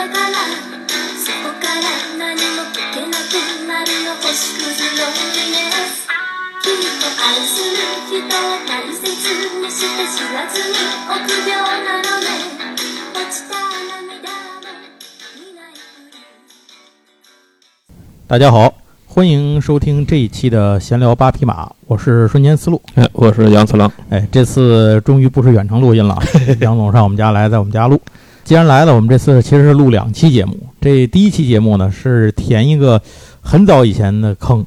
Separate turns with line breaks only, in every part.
だからそこから何も解けなくなるの星屑ロンリネス君と愛する人を大切にして知らずに臆病なのね落ちた涙も見ないふり
大家好，欢迎收听这一期的闲聊八匹马，我是瞬间思路。
哎，我是杨次郎。
哎，这次终于不是远程录音了，杨总上我们家来，在我们家录。 既然来了，我们这次其实是录两期节目。这第一期节目呢是填一个很早以前的坑，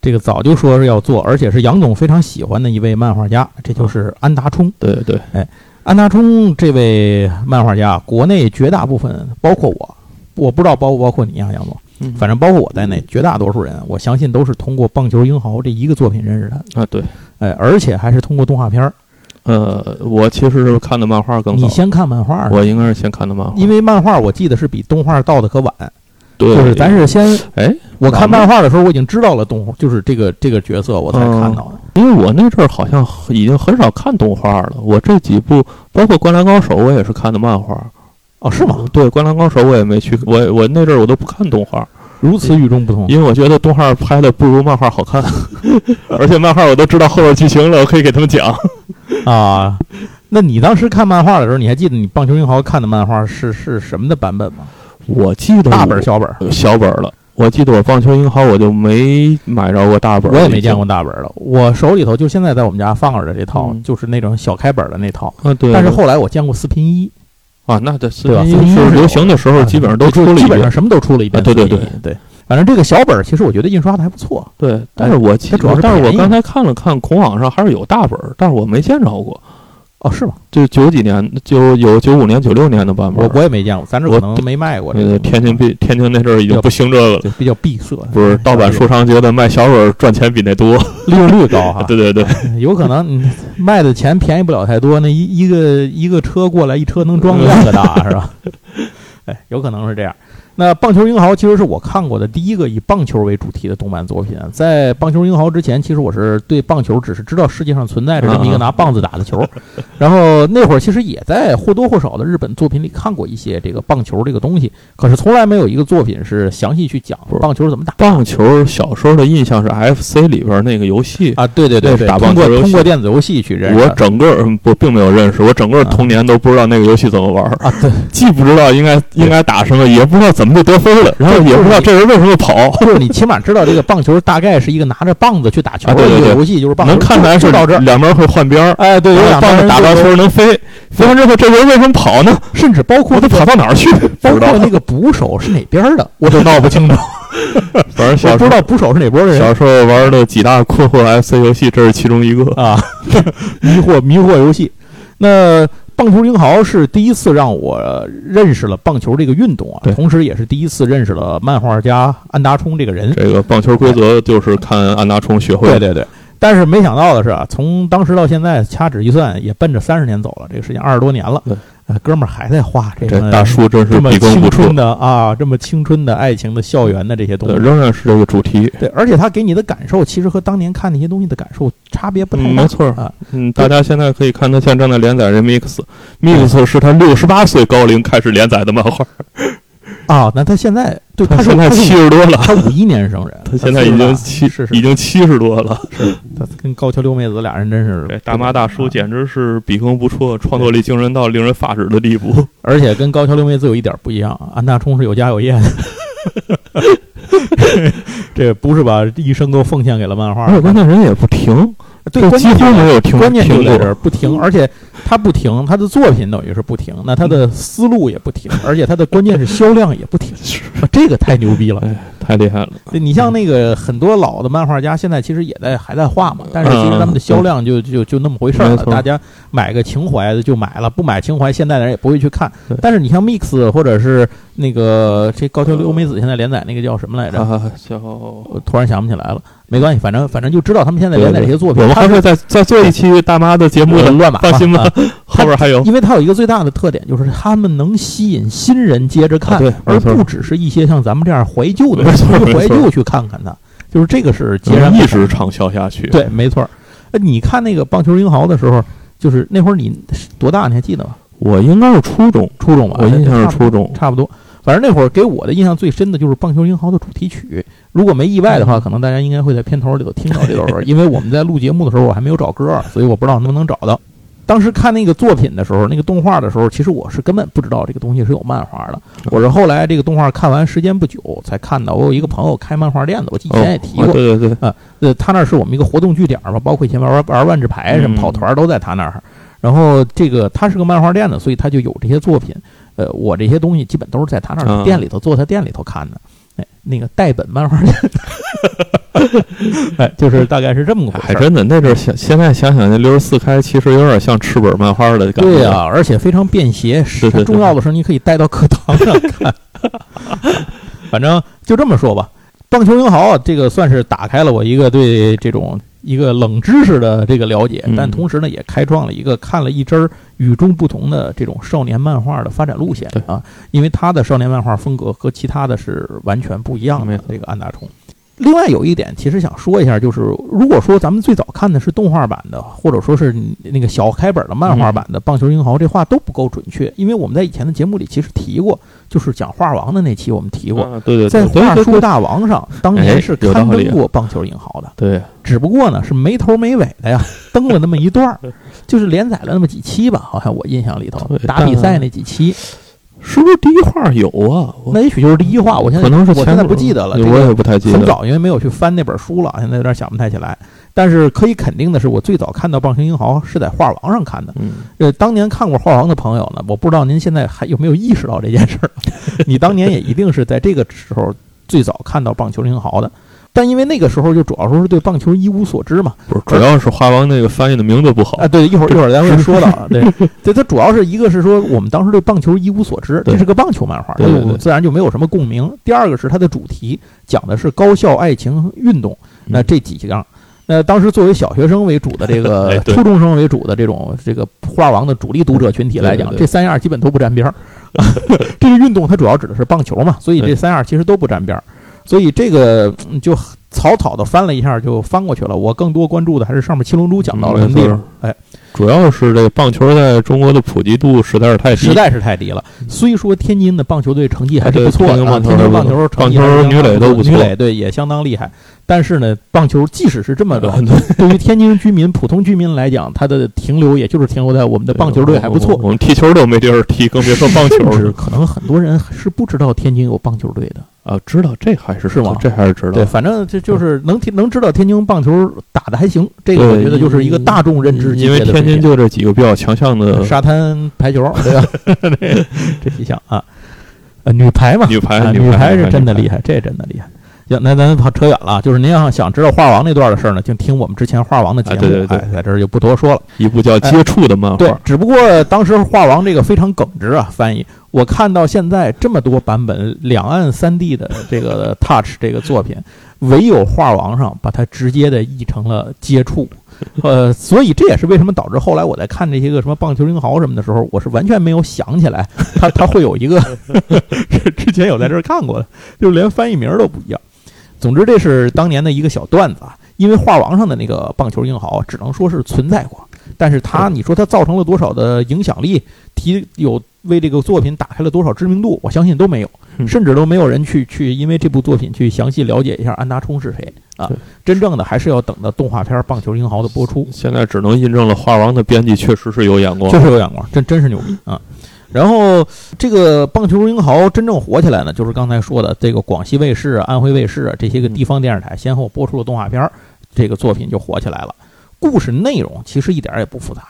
这个早就说是要做，而且是杨总非常喜欢的一位漫画家，这就是安达充。
对对对，哎，
安达充这位漫画家，国内绝大部分，包括我，我不知道包不包括你啊，杨总，
嗯
反正包括我在内，绝大多数人，我相信都是通过《棒球英豪》这一个作品认识他的，
啊对，
哎，而且还是通过动画片儿。
呃，我其实是看的漫画更早，
你先看漫画，
我应该是先看的漫画，
因为漫画我记得是比动画到的可晚，
对，
就是咱是先
哎，
我看漫画的时候，我已经知道了动，就是这个这个角色，我才看到的。
因为我那阵儿好像已经很少看动画了，我这几部包括《灌篮高手》，我也是看的漫画。
哦，是吗？
对，《灌篮高手》我也没去，我我那阵儿我都不看动画，
如此与众不同。
因为我觉得动画拍的不如漫画好看，而且漫画我都知道后边剧情了，我可以给他们讲。
啊，那你当时看漫画的时候，你还记得你《棒球英豪》看的漫画是是什么的版本吗？
我记得
大本儿小本儿？
小本儿了。我记得我棒球英豪我就没买着过大本儿，
我也没见过大本儿的。我手里头就现在在我们家放着的这套，
嗯
就是那种小开本儿的那套。
啊。对，
但是后来我见过四拼一，
啊，那这四
对吧
拼一
四拼一是
是流行的时候，基本上都出了一遍
基本上。什么都出了一遍。
对对
对对。反正这个小本儿，其实我觉得印刷的还不错。
对，但是我其
实主要是
但是我刚才看了看孔网上还是有大本儿，但是我没见着过。
哦，是吗？
就九几年，就有九五年、九六年的版本
我。我也没见过，咱这可能没卖过这
呃，
个。
天津闭天津那阵儿已经不兴这个了，
就比较闭塞，
不是盗版书商觉得卖小本儿赚钱比那多。
利润率高哈。
对对对，
有可能卖的钱便宜不了太多，那一一个一个车过来，一车能装两个大是吧？哎，有可能是这样。那《棒球英豪》其实是我看过的第一个以棒球为主题的动漫作品。在《棒球英豪》之前，其实我是对棒球只是知道世界上存在着这么一个拿棒子打的球，然后那会儿其实也在或多或少的日本作品里看过一些这个棒球这个东西，可是从来没有一个作品是详细去讲棒球怎么打。
棒球小时候的印象是 FC 里边那个游戏。
啊，对对对对，
打棒球
通过电子游戏去认识
我整个嗯不并没有认识，我整个童年都不知道那个游戏怎么玩儿，
啊，对，
既不知道应该应该打什么，也不知道怎么就得分了，然后也不知道这人为什么跑。
就是你起码知道这个棒球大概是一个拿着棒子去打球的一个游戏，就是棒球
能看出来是
到这儿。
两边会换边儿，
哎，对，有两
棒子打到球能飞，飞完之后这人为什么跑呢？
甚至包括
他跑到哪儿去？
包括，那个捕手是哪边的，我都闹不清楚。
反正
我
小时候
不知道捕手是哪波人
小时候玩的几大困惑 FC 游戏，这是其中一个。
啊，迷惑迷惑游戏。那棒球英豪是第一次让我认识了棒球这个运动啊
对，
同时也是第一次认识了漫画家安达充这个人。
这个棒球规则就是看安达充学会的。
对对对。但是没想到的是啊，从当时到现在掐指一算，也奔着三十年走了。这个时间二十多年了
对，
呃，哥们儿还在画这
这
个
大叔真是
这么青春，的啊，这么青春的爱情的校园的这些东，西。
仍然是这个主题。
对，而且他给你的感受，其实和当年看那些东西的感受差别不太大。
嗯没错
啊，
嗯，大家现在可以看他现在正在连载这 Mix，Mix 是他六十八岁高龄开始连载的漫画，
啊，那他现在对
他现在七十多了，
他五一年生人，
他现在已经七
是是
已经七十多了。
是他跟高桥留美子俩人真是
这大妈大叔
啊
简直是笔耕不辍，创作力惊人到令人发指的地步。
而且跟高桥留美子有一点不一样，安大充是有家有业的，这不是把一生都奉献给了漫画
而，且关键人也不停，
对，
几乎没有停
关键。在这儿不停，而且他不停，他的作品等于是不停，那他的思路也不停，而且他的关键是销量也不停，啊这个太牛逼了。
哎，太厉害了。
对你像那个很多老的漫画家，现在其实也在还在画嘛，但是其实他们的销量就就就那么回事儿了。大家买个情怀的就买了，不买情怀，现在的人也不会去看。但是你像 Mix 或者是那个这高桥留美子现在连载那个叫什么来着？
啊，叫
我突然想不起来了，没关系，反正反正就知道他们现在连载这些作品。
我们还会再再做一期大妈的节目的，
乱码，
放心吧
啊，
后边还有。
因为它有一个最大的特点，就是他们能吸引新人接着看，
啊对
而不只是一些像咱们这样怀旧的人去怀旧去看看它。就是这个是截然
一直畅销下去。，
对，没错儿。呃你看那个棒球英豪的时候，就是那会儿你多大？你还记得吗？
我应该是初中，
初中吧，
我印象是初中。
差不多。反正那会儿给我的印象最深的就是《棒球英豪》的主题曲。如果没意外的话，可能大家应该会在片头里头听到这首歌，因为我们在录节目的时候我还没有找歌，所以我不知道能不能找到。当时看那个作品的时候，那个动画的时候，其实我是根本不知道这个东西是有漫画的。我是后来这个动画看完时间不久才看到。我有一个朋友开漫画店的，我以前也提过。
对对对，
啊，呃，他那是我们一个活动据点嘛，包括以前玩玩玩万智牌什么跑团都在他那儿。然后这个他是个漫画店的，所以他就有这些作品。呃，我这些东西基本都是在他那儿店里头坐他店里头看的。哎，那个代本漫画家，哎，就是大概是这么个回事。
还真的，那阵儿现现在想想，那六十四开其实有点像赤本漫画的感觉。
对呀，而且非常便携。
是是。
重要的时候，你可以带到课堂上看。反正就这么说吧，棒球英豪这个算是打开了我一个对这种。一个冷知识的这个了解，但同时呢，也开创了一个看了一针与众不同的这种少年漫画的发展路线啊！因为他的少年漫画风格和其他的是完全不一样的。这个安大冲。另外有一点，其实想说一下，就是如果说咱们最早看的是动画版的，或者说是那个小开本的漫画版的《棒球英豪》，这话都不够准确，因为我们在以前的节目里其实提过，就是讲画王的那期我们提过，
对对，
在画书大王上当年是刊登过《棒球英豪》的，
对，
只不过呢是没头没尾的呀，登了那么一段儿，就是连载了那么几期吧，好像我印象里头打比赛那几期。
是不是第一话有啊？
那也许就是第一话。我现在
可能是
我现在不记得了，
我也不太记得。
很早，因为没有去翻那本书了，现在有点想不太起来。但是可以肯定的是，我最早看到《棒球英豪》是在画王上看的。嗯呃，当年看过画王的朋友呢，我不知道您现在还有没有意识到这件事儿。你当年也一定是在这个时候最早看到《棒球英豪》的。但因为那个时候就主要说是对棒球一无所知嘛，
不是，主要是画王那个翻译的名字不好
啊。对，一会儿 一会儿咱会说到。对，对，它主要是一个是说我们当时对棒球一无所知，这是个棒球漫画，自然就没有什么共鸣。第二个是它的主题讲的是高校爱情运动，那这几样，那当时作为小学生为主的这个 初中生为主的这种这个画王的主力读者群体来讲，这三样基本都不沾边儿。这个运动它主要指的是棒球嘛，所以这三样其实都不沾边儿。所以这个就草草的翻了一下就翻过去了。我更多关注的还是上面七龙珠讲到了什么地方。哎，
主要是这个棒球在中国的普及度实在是太低，
实在是太低了。虽说天津的棒球队成绩还是不错的，
天
津棒球
棒球女垒都不错，
女垒对也相当厉害。但是呢，棒球即使是这么的，对于天津居民、普通居民来讲，它的停留也就是停留在我们的棒球队还不错。
我们踢球都没地儿踢，更别说棒球。
可能很多人是不知道天津有棒球队的。
啊，知道这还是
是吗？
这还是知道。
对，反正这就是能听能知道天津棒球打的还行，这个我觉得就是一个大众认知。
因为天津就这几个比较强项的
沙滩排球，对吧？这几项啊，呃，女排嘛，
女排
女
排
是真的厉害，这真的厉害。行，那咱跑扯远了，就是您要想知道画王那段的事儿呢，就听我们之前画王的节目，
对对对，
在这儿就不多说了。
一部叫《接触》的漫画，
对，只不过当时画王这个非常耿直啊，翻译。我看到现在这么多版本两岸三地的这个 Touch 这个作品，唯有画王上把它直接的译成了接触，呃，所以这也是为什么导致后来我在看这些个什么棒球英豪什么的时候，我是完全没有想起来，他他会有一个 之前有在这儿看过的，就连翻译名都不一样。总之，这是当年的一个小段子啊，因为画王上的那个棒球英豪只能说是存在过，但是他你说他造成了多少的影响力，提有。为这个作品打开了多少知名度？我相信都没有，甚至都没有人去去因为这部作品去详细了解一下安达充是谁啊！真正的还是要等到动画片《棒球英豪》的播出。
现在只能印证了画王的编辑确实是有眼光，
确实有眼光，真真是牛逼啊！然后这个《棒球英豪》真正火起来呢，就是刚才说的这个广西卫视、安徽卫视啊这些个地方电视台先后播出了动画片，这个作品就火起来了。故事内容其实一点也不复杂，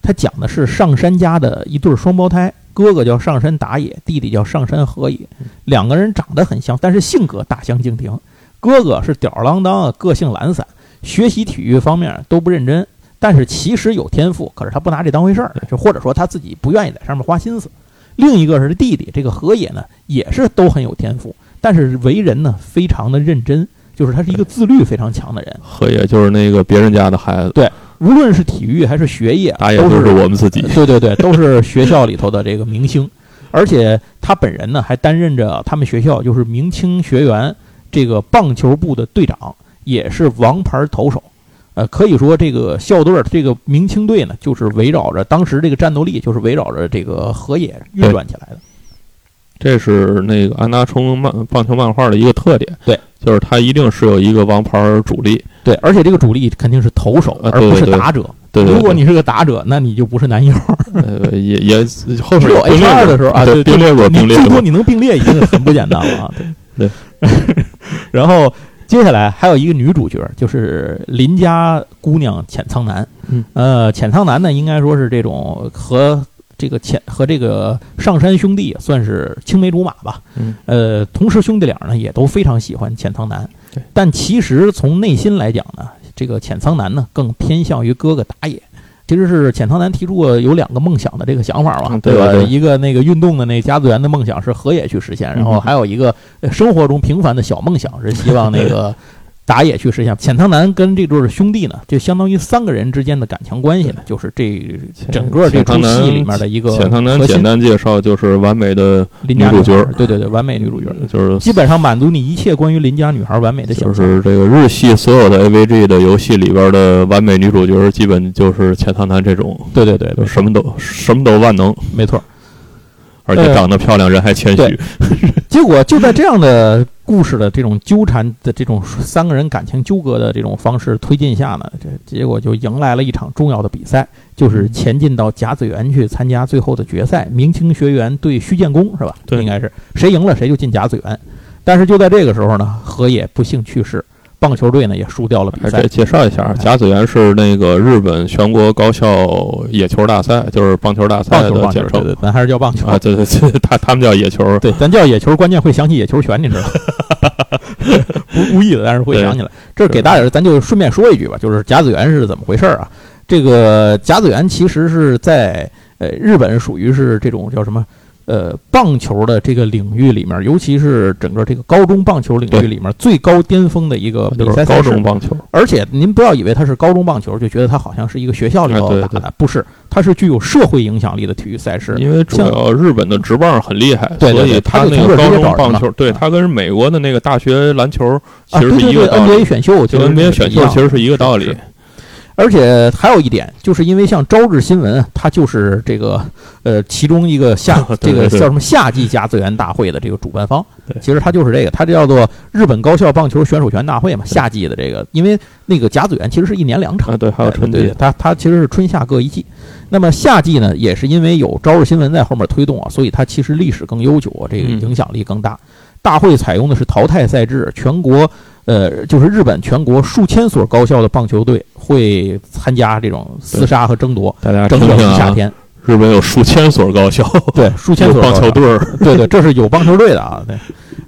它讲的是上山家的一对双胞胎。哥哥叫上山打野，弟弟叫上山和野，两个人长得很像，但是性格大相径庭。哥哥是吊儿郎当，个性懒散，学习体育方面都不认真，但是其实有天赋，可是他不拿这当回事儿，就或者说他自己不愿意在上面花心思。另一个是弟弟，这个和野呢，也是都很有天赋，但是为人呢非常的认真，就是他是一个自律非常强的人。
河野就是那个别人家的孩子，
对。无论是体育还是学业，都
是我们自己。
对对对，都是学校里头的这个明星，而且他本人呢还担任着他们学校就是明清学员这个棒球部的队长，也是王牌投手。呃，可以说这个校队这个明清队呢，就是围绕着当时这个战斗力，就是围绕着这个河野运转起来的。
这是那个安达充漫棒球漫画的一个特点。
对，
就是他一定是有一个王牌主力。
对，而且这个主力肯定是投手，
啊
而不是打者。
对对对
如果你是个打者，那你就不是男友。
呃，也也后面有并
H 二的时候啊，对，
并列过，并列过。
你能并列已经很不简单了啊。对
对。
然后接下来还有一个女主角，就是邻家姑娘浅仓南。
嗯，
呃，浅仓南呢，应该说是这种和这个浅和这个上山兄弟算是青梅竹马吧。
嗯，
呃，同时兄弟俩呢也都非常喜欢浅仓南
对。
但其实从内心来讲呢，这个浅仓南呢更偏向于哥哥打野。其实是浅仓南提出过有两个梦想的这个想法嘛，
对对对
一个那个运动的那家子园的梦想是河野去实现，然后
嗯
还有一个呃生活中平凡的小梦想是希望那个打野去实现。浅仓南跟这对兄弟呢，就相当于三个人之间的感情关系呢，就是这整个这出戏里面的一个
浅仓南简单介绍就是完美的，
邻家
女主角。
对对对，完美女主角，
就是
基本上满足你一切关于邻家女孩完美的想象就。
是这个日系所有的 AVG 的游戏里边的完美女主角，基本就是浅仓南这种，
对对对，
就什么都什么都万能，
没错。
而且长得漂亮，人还谦虚。
结果就在这样的故事的这种纠缠的这种三个人感情纠葛的这种方式推进下呢，这结果就迎来了一场重要的比赛，就是前进到甲子园去参加最后的决赛，明清学员对虚建功是吧？
对
应该是谁赢了谁就进甲子园。但是就在这个时候呢，河野不幸去世，棒球队呢也输掉了比赛。
介绍一下，甲子园是那个日本全国高校野球大赛，就是棒球大赛的，简称
对对，咱还是叫棒球
啊，对对对，他他们叫野球，
对，咱叫野球，关键会想起野球拳，你知道吗？不故意的，但是会想起来。这给大家，咱就顺便说一句吧，就是甲子园是怎么回事啊？这个甲子园其实是在呃日本属于是这种叫什么？呃，棒球的这个领域里面，尤其是整个这个高中棒球领域里面最高巅峰的一个比赛赛事。
中棒球。
而且您不要以为它是高中棒球，就觉得它好像是一个学校里头
哎对对
打的，不是，它是具有社会影响力的体育赛事。
因为主要日本的职棒很厉害，
对对
所以
对他
那个高中棒球，对
啊。
他跟美国的那个大学篮球其
啊，
实是一个道理
，，NBA 选秀
就
其实
NBA 选秀其实是一个道理。
是。而且还有一点，就是因为像朝日新闻，它就是这个呃其中一个夏 这个叫什么夏季甲子园大会的这个主办方。其实它就是这个，它这叫做日本高校棒球选手权大会嘛，夏季的这个，因为那个甲子园其实是一年两场
啊，，对，还有春季
它它其实是春夏各一季。那么夏季呢，也是因为有朝日新闻在后面推动啊，所以它其实历史更悠久啊，这个
嗯
影响力更大。大会采用的是淘汰赛制，全国呃就是日本全国数千所高校的棒球队会参加这种厮杀和争夺，
大家听
整整
听啊，
一夏天。
日本有数千所高校，
对，数千所棒
球队儿，
对对，这是有棒球队的啊。对，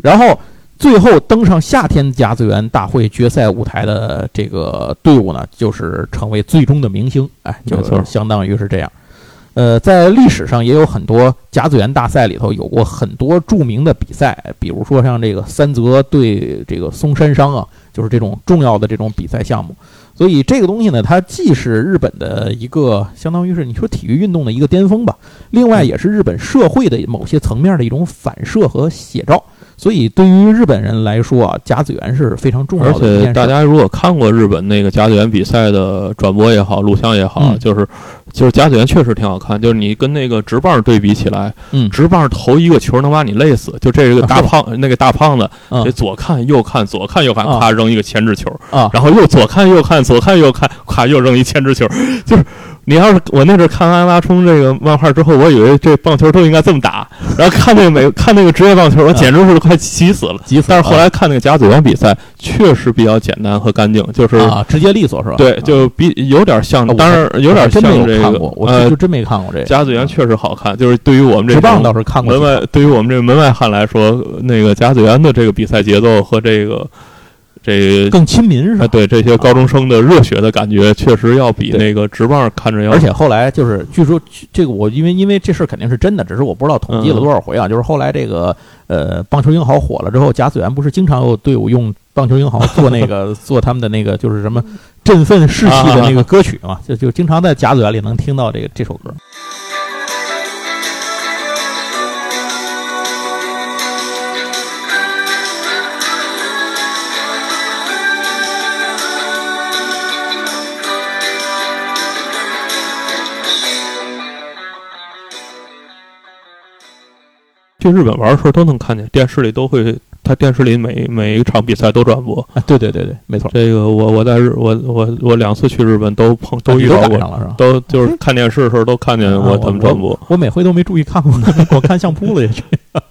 然后最后登上夏天甲子园大会决赛舞台的这个队伍呢，就是成为最终的明星。哎，就
没错
相当于是这样。呃，在历史上也有很多甲子园大赛里头有过很多著名的比赛，比如说像这个三泽对这个松山商啊，就是这种重要的这种比赛项目。所以这个东西呢，它既是日本的一个相当于是你说体育运动的一个巅峰吧，另外也是日本社会的某些层面的一种反射和写照。所以对于日本人来说啊，甲子园是非常重要的而。
且大家如果看过日本那个甲子园比赛的转播也好，录像也好，
嗯
就是就是甲子园确实挺好看。就是你跟那个直棒对比起来，
嗯
直棒投一个球能把你累死。就这个大胖、那个大胖子，
嗯
得左看右看，左看右看，
啊
扔一个前置球，
啊，
然后又左看右看，左看右看，咔又扔一牵制球。就是你要是我那阵儿看安拉冲这个漫画之后，我以为这棒球都应该这么打，然后看那个美看那个职业棒球，我简直是快急死了。
急死了！
但是后来看那个甲子园比赛，确实比较简单和干净，就是、
啊，直接利索是吧？
对，
啊
就比有点像，
啊我
当然有点像这个
我
呃
就真没看过这个。
甲子园确实好看，就是对于我们这
直棒
种
倒是看过
门外，对于我们这个门外汉来说，那个甲子园的这个比赛节奏和这个这
更亲民是吧？
啊，对这些高中生的热血的感觉，确实要比那个直棒看着要，
而且后来就是，据说这个我因为因为这事肯定是真的，只是我不知道统计了
嗯
多少回啊。就是后来这个呃棒球英豪火了之后，贾子园不是经常有队伍用棒球英豪做那个 做他们的那个就是什么振奋士气的那个歌曲嘛，就就经常在贾子园里能听到这个这首歌。
去日本玩的时候都能看见，电视里都会，他电视里每每一场比赛都转播。
啊，对对对对，没错，
这个我我在日我我我两次去日本都碰都遇到过，
赶上了是吧？
都就是看电视的时候都看见过他们转播。
我每回都没注意看过，我看相扑了也去。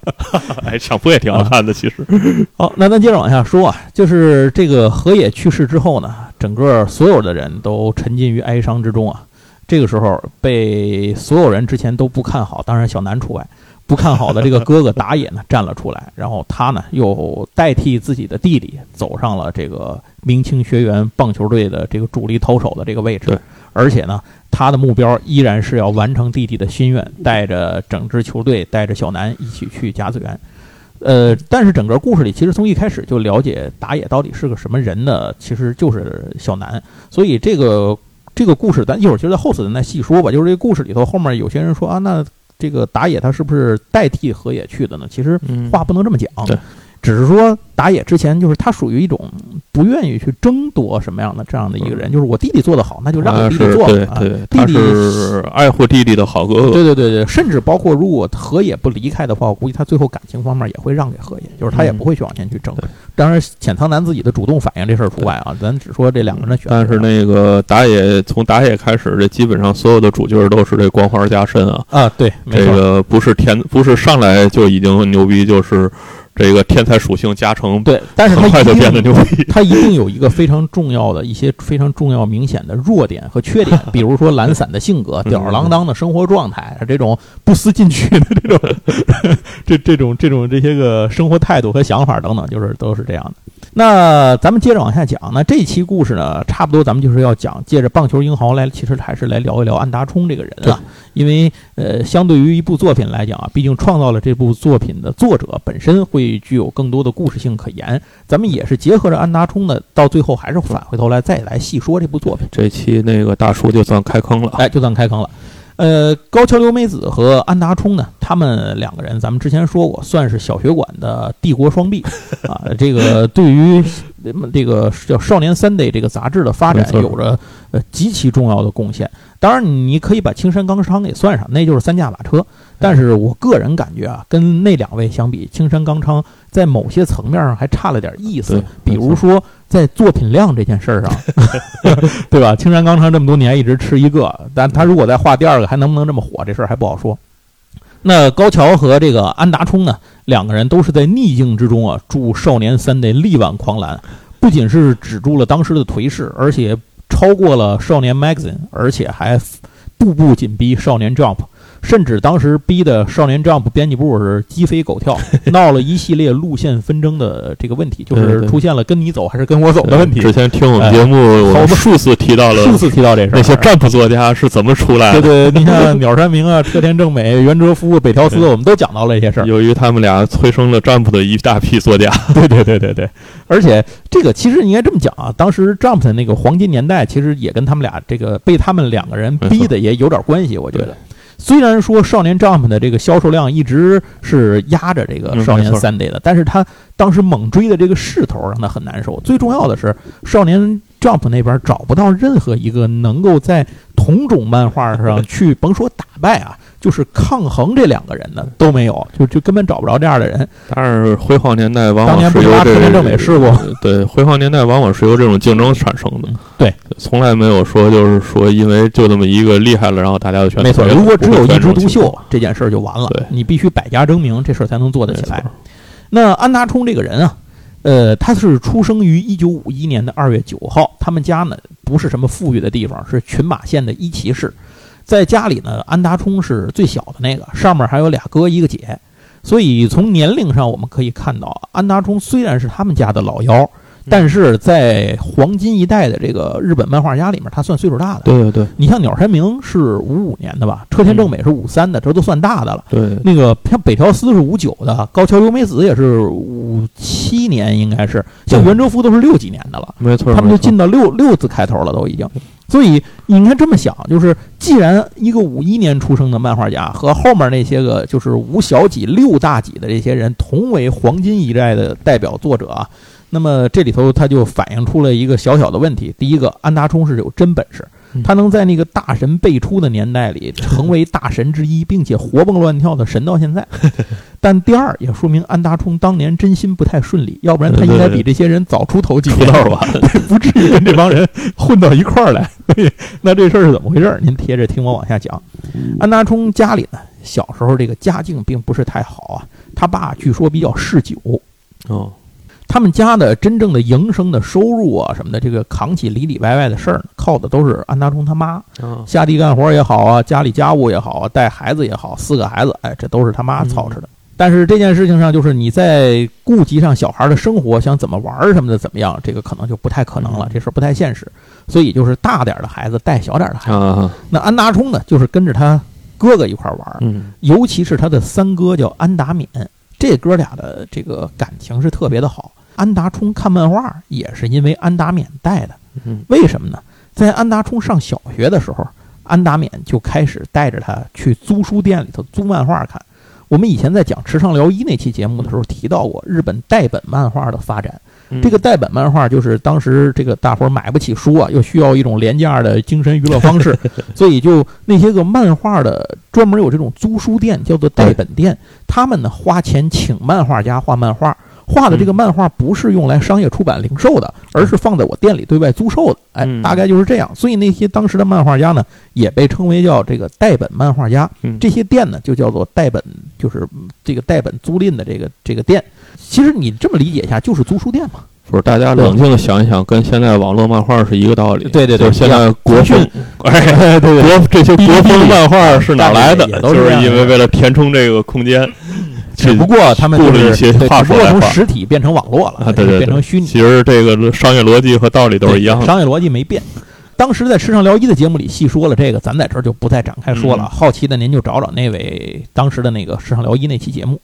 哎，相扑也挺好看的，其实。
好，那咱接着往下说啊，就是这个河野去世之后呢，整个所有的人都沉浸于哀伤之中啊。这个时候，被所有人之前都不看好，当然小南除外，不看好的这个哥哥打野呢站了出来，然后他呢又代替自己的弟弟走上了这个明清学员棒球队的这个主力投手的这个位置，而且呢，他的目标依然是要完成弟弟的心愿，带着整支球队，带着小南一起去甲子园。呃，但是整个故事里，其实从一开始就了解打野到底是个什么人呢？其实就是小南，所以这个这个故事，咱一会儿其实在后次咱再细说吧。就是这个故事里头，后面有些人说啊，那这个打野他是不是代替河野去的呢？其实
嗯，
话不能这么讲，
对，
只是说打野之前就是他属于一种不愿意去争夺什么样的这样的一个人，就是我弟弟做得好，那就让我
他
弟弟做吧。啊
对，他
弟弟
是爱护弟弟的好哥哥。
对对对对，甚至包括如果河野不离开的话，我估计他最后感情方面也会让给河野，就是他也
嗯
不会去往前去争
对。
当然，浅仓男自己的主动反应这事儿除外啊，咱只说这两个人的选择。
但是那个打野从打野开始，这基本上所有的主角都是这光环加身啊。
啊，对，没
这，个不是天，不是上来就已经很牛逼，就是这个天才属性加成，
对，但是他
很快就
一
变得
定
牛逼。
他一定有一个非常重要的一些非常重要明显的弱点和缺点，比如说懒散的性格、
嗯
吊儿郎当的生活状态，这种不思进取的这种 这这种这种这些个生活态度和想法等等，就是都是这样的。那咱们接着往下讲，那这期故事呢，差不多咱们就是要讲，借着棒球英豪来，其实还是来聊一聊安达充这个人啊，因为呃，相对于一部作品来讲啊，毕竟创造了这部作品的作者本身会具有更多的故事性可言。咱们也是结合着安达充呢，到最后还是返回头来再来细说这部作品。
这期那个大叔就算开坑了。
哎，就算开坑了。呃，高桥留美子和安达充呢，他们两个人，咱们之前说过，算是小学馆的帝国双璧 啊。这个对于呃这个叫《少年 Sunday》这个杂志的发展有着呃极其重要的贡献。当然，你可以把青山刚昌给算上，那就是三驾马车。但是我个人感觉啊，跟那两位相比，青山刚昌在某些层面上还差了点意思，比如说在作品量这件事儿上，对吧？青山刚昌这么多年一直吃一个，但他如果再画第二个，还能不能这么火？这事儿还不好说。那高桥和这个安达充呢，两个人都是在逆境之中啊，助少年三得力挽狂澜，不仅是止住了当时的颓势，而且超过了少年 Magazine，而且还步步紧逼少年 Jump。甚至当时逼的少年 Jump 编辑部是鸡飞狗跳，闹了一系列路线纷争的这个问题，就是出现了跟你走还是跟我走的问题。
之前听我们节目，我们数次提到了
数次提到这事儿，
那些 Jump 作家是怎么出来的。
对对，你像鸟山明啊、车田正美、袁哲夫、北条司，我们都讲到了一些事儿。
由于他们俩催生了 Jump 的一大批作家，
对对对对对，而且这个其实应该这么讲啊，当时 Jump 的那个黄金年代，其实也跟他们俩这个被他们两个人逼的也有点关系，我觉得。虽然说少年 Jump 的这个销售量一直是压着这个
嗯
少年 Sunday 的，但是他当时猛追的这个势头让他很难受。最重要的是，少年 Jump 那边找不到任何一个能够在同种漫画上 去，甭说打败啊，就是抗衡这两个人的都没有，就就根本找不着这样的人。
但是辉煌年代往
当年
往是由这
不是拿车田正美试过？
对，辉煌年代往往是由这种竞争产生的。
对，
从来没有说就是说因为就那么一个厉害了，然后大家就全
没错，如果只有一枝独，秀，这件事儿就完了。
对
你必须百家争鸣，这事儿才能做得起来。那安达充这个人啊，呃，他是出生于一九五一年的二月九号，他们家呢不是什么富裕的地方，是群马县的一岐市。在家里呢，安达充是最小的那个，上面还有俩哥一个姐，所以从年龄上我们可以看到，安达充虽然是他们家的老幺，但是在黄金一代的这个日本漫画家里面，他算岁数大的。
对对对。
你像鸟山明是五五年的吧，车田正美是五三的，这都算大的了。
对，
那个像北条司是五九的，高桥由美子也是五七年，应该是。像
对。
袁哲夫都是六几年的了，
没错，
他们就进到六六字开头了，都已经。所以你应该这么想，就是既然一个五一年出生的漫画家和后面那些个就是五小几六大几的这些人同为黄金一代的代表作者啊，那么这里头他就反映出了一个小小的问题：第一个，安达充是有真本事，
嗯。
他能在那个大神辈出的年代里成为大神之一，并且活蹦乱跳的神到现在。但第二也说明安达充当年真心不太顺利，要不然他应该比这些人早出头几
出
年
道吧，
不至于跟这帮人混到一块儿来。那这事儿是怎么回事儿？您贴着听我往下讲。安达充家里呢，小时候这个家境并不是太好啊，他爸据说比较嗜酒。
哦，
他们家的真正的营生的收入啊什么的，这个扛起里里外外的事儿呢，靠的都是安达充他妈。
啊，
下地干活也好啊，家里家务也好啊，带孩子也好，四个孩子，哎，这都是他妈操持的。但是这件事情上，就是你在顾及上小孩的生活，想怎么玩儿什么的，怎么样，这个可能就不太可能了，这事儿不太现实。所以就是大点儿的孩子带小点儿的孩子。
啊，
那安达充呢，就是跟着他哥哥一块玩尤其是他的三哥叫安达勉，这哥俩的这个感情是特别的好。安达充看漫画也是因为安达勉带的，
嗯
为什么呢？在安达充上小学的时候，安达勉就开始带着他去租书店里头租漫画看。我们以前在讲《池上辽一》那期节目的时候提到过日本代本漫画的发展。
嗯
这个代本漫画就是当时这个大伙儿买不起书啊，又需要一种廉价的精神娱乐方式，所以就那些个漫画的专门有这种租书店，叫做代本店，他们呢花钱请漫画家画漫画。画的这个漫画不是用来商业出版零售的，而是放在我店里对外租售的。哎，
嗯
大概就是这样。所以那些当时的漫画家呢，也被称为叫这个代本漫画家。
嗯
这些店呢，就叫做代本，就是这个代本租赁的这个这个店。其实你这么理解一下，就是租书店嘛。
不是，大家冷静的想一想，跟现在网络漫画是一个道理。
对对对
就是现在国风，哎，对对国这些国风漫画是哪来的？
也都
就是因为为了填充这个空间，
只不过他们
雇
就是
了一些
对只不过
话术来画
从实体变成网络了，
啊，对对对，
变成虚拟。
其实这个商业逻辑和道理都是一样的。
商业逻辑没变。当时在《时尚聊一》的节目里细说了这个，咱在这儿就不再展开说了。
嗯
好奇的您就找找那位当时的那个《时尚聊一》那期节目。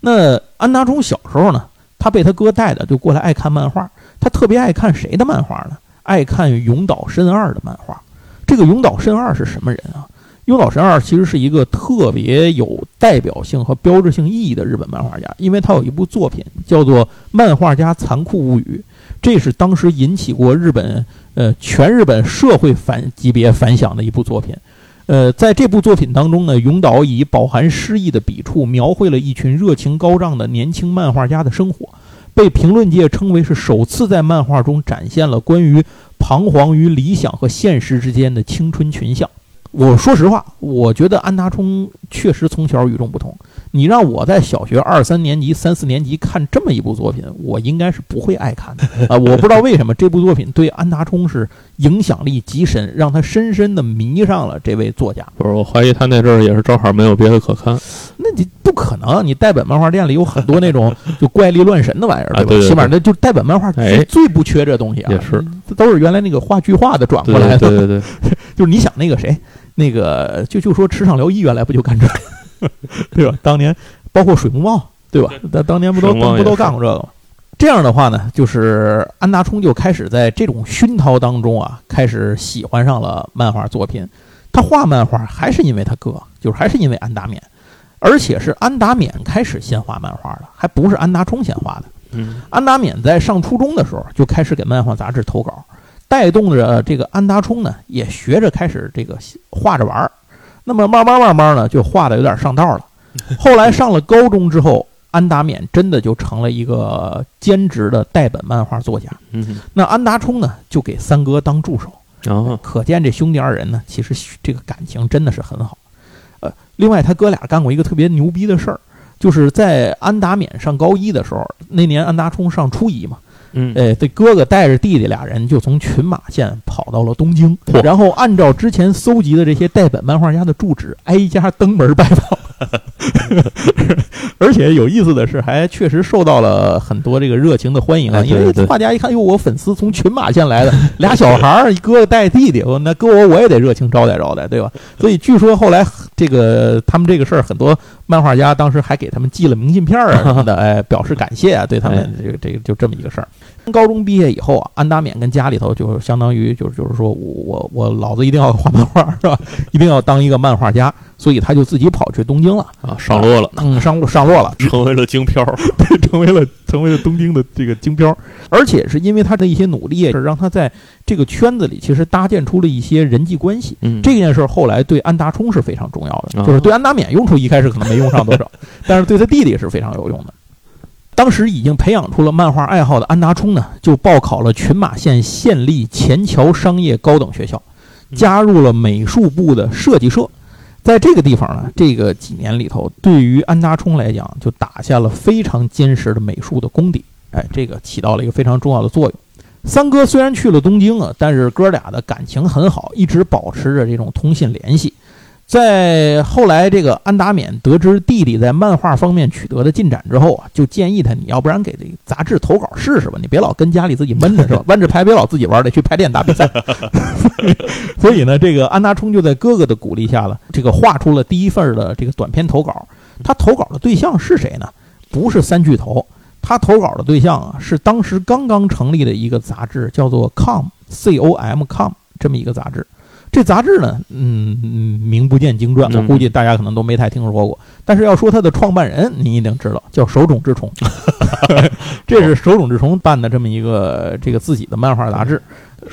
那安达忠小时候呢，他被他哥带的就过来爱看漫画，他特别爱看谁的漫画呢？爱看永岛伸二的漫画。这个永岛伸二是什么人啊？永岛神二其实是一个特别有代表性和标志性意义的日本漫画家，因为他有一部作品叫做《漫画家残酷物语》，这是当时引起过日本呃全日本社会反级别反响的一部作品。呃，在这部作品当中呢，永岛以饱含诗意的笔触描绘了一群热情高涨的年轻漫画家的生活，被评论界称为是首次在漫画中展现了关于彷徨于理想和现实之间的青春群像。我说实话，我觉得安达充确实从小与众不同。你让我在小学二三年级、三四年级看这么一部作品，我应该是不会爱看的啊、我不知道为什么这部作品对安达充是影响力极深，让他深深的迷上了这位作家。
不是，我怀疑他那阵儿也是正好没有别的可看。
那你不可能，你代本漫画店里有很多那种就怪力乱神的玩意儿，吧？
啊对对对
起码那就代本漫画最不缺这东西啊，
也是，
这都是原来那个话剧化的转过来的。
对对对对，
就是你想那个谁，那个就就说池上辽一原来不就干这个，对吧？当年包括水木茂，对吧？那当年不都不都干过这个吗？这样的话呢，就是安达充就开始在这种熏陶当中啊，开始喜欢上了漫画作品。他画漫画还是因为他哥，就是还是因为安达勉，而且是安达勉开始先画漫画的，还不是安达充先画的。
嗯
安达勉在上初中的时候就开始给漫画杂志投稿，带动着这个安达充呢，也学着开始这个画着玩儿。那么慢慢慢慢呢，就画的有点上道了。后来上了高中之后，安达勉真的就成了一个兼职的代本漫画作家。
嗯，
那安达充呢，就给三哥当助手。可见这兄弟二人呢，其实这个感情真的是很好。呃，另外他哥俩干过一个特别牛逼的事儿，就是在安达勉上高一的时候，那年安达充上初一嘛，
嗯
哎，这哥哥带着弟弟俩人就从群马县跑到了东京，然后按照之前搜集的这些代本漫画家的住址，挨家登门拜访。而且有意思的是，还确实受到了很多这个热情的欢迎啊！因为画家一看，哟，我粉丝从群马县来的，俩小孩儿，一哥哥带弟弟，我那哥我我也得热情招待招待，对吧？所以据说后来这个他们这个事儿，很多漫画家当时还给他们寄了明信片儿啊什么的，哎，表示感谢啊，对他们
哎
这个这个就这么一个事儿。高中毕业以后啊，安达勉跟家里头就是相当于就是就是说我我我老子一定要画漫画是吧？一定要当一个漫画家，所以他就自己跑去东京了，
啊，上落了，
嗯，上上落了，
成为了京漂。
成为了成为了东京的这个京漂，而且是因为他的一些努力，是让他在这个圈子里其实搭建出了一些人际关系。
嗯，
这件事后来对安达充是非常重要的，
啊
就是对安达勉用处一开始可能没用上多少，但是对他弟弟是非常有用的。当时已经培养出了漫画爱好的安达充呢，就报考了群马县县立前桥商业高等学校，加入了美术部的设计社。在这个地方呢，这个几年里头，对于安达充来讲，就打下了非常坚实的美术的功底。哎，这个起到了一个非常重要的作用。三哥虽然去了东京啊，但是哥俩的感情很好，一直保持着这种通信联系。在后来，这个安达勉得知弟弟在漫画方面取得的进展之后啊，就建议他，你要不然给这杂志投稿试试吧，你别老跟家里自己闷着是吧？弯着牌别老自己玩，得去排练打比赛。所以呢，这个安达充就在哥哥的鼓励下了，这个画出了第一份的这个短篇投稿。他投稿的对象是谁呢？不是三巨头，他投稿的对象啊是当时刚刚成立的一个杂志，叫做 com c o m com 这么一个杂志。这杂志呢，嗯，嗯名不见经传，我
嗯
估计大家可能都没太听说过。但是要说它的创办人，你一定知道，叫手冢治虫。这是手冢治虫办的这么一个这个自己的漫画杂志。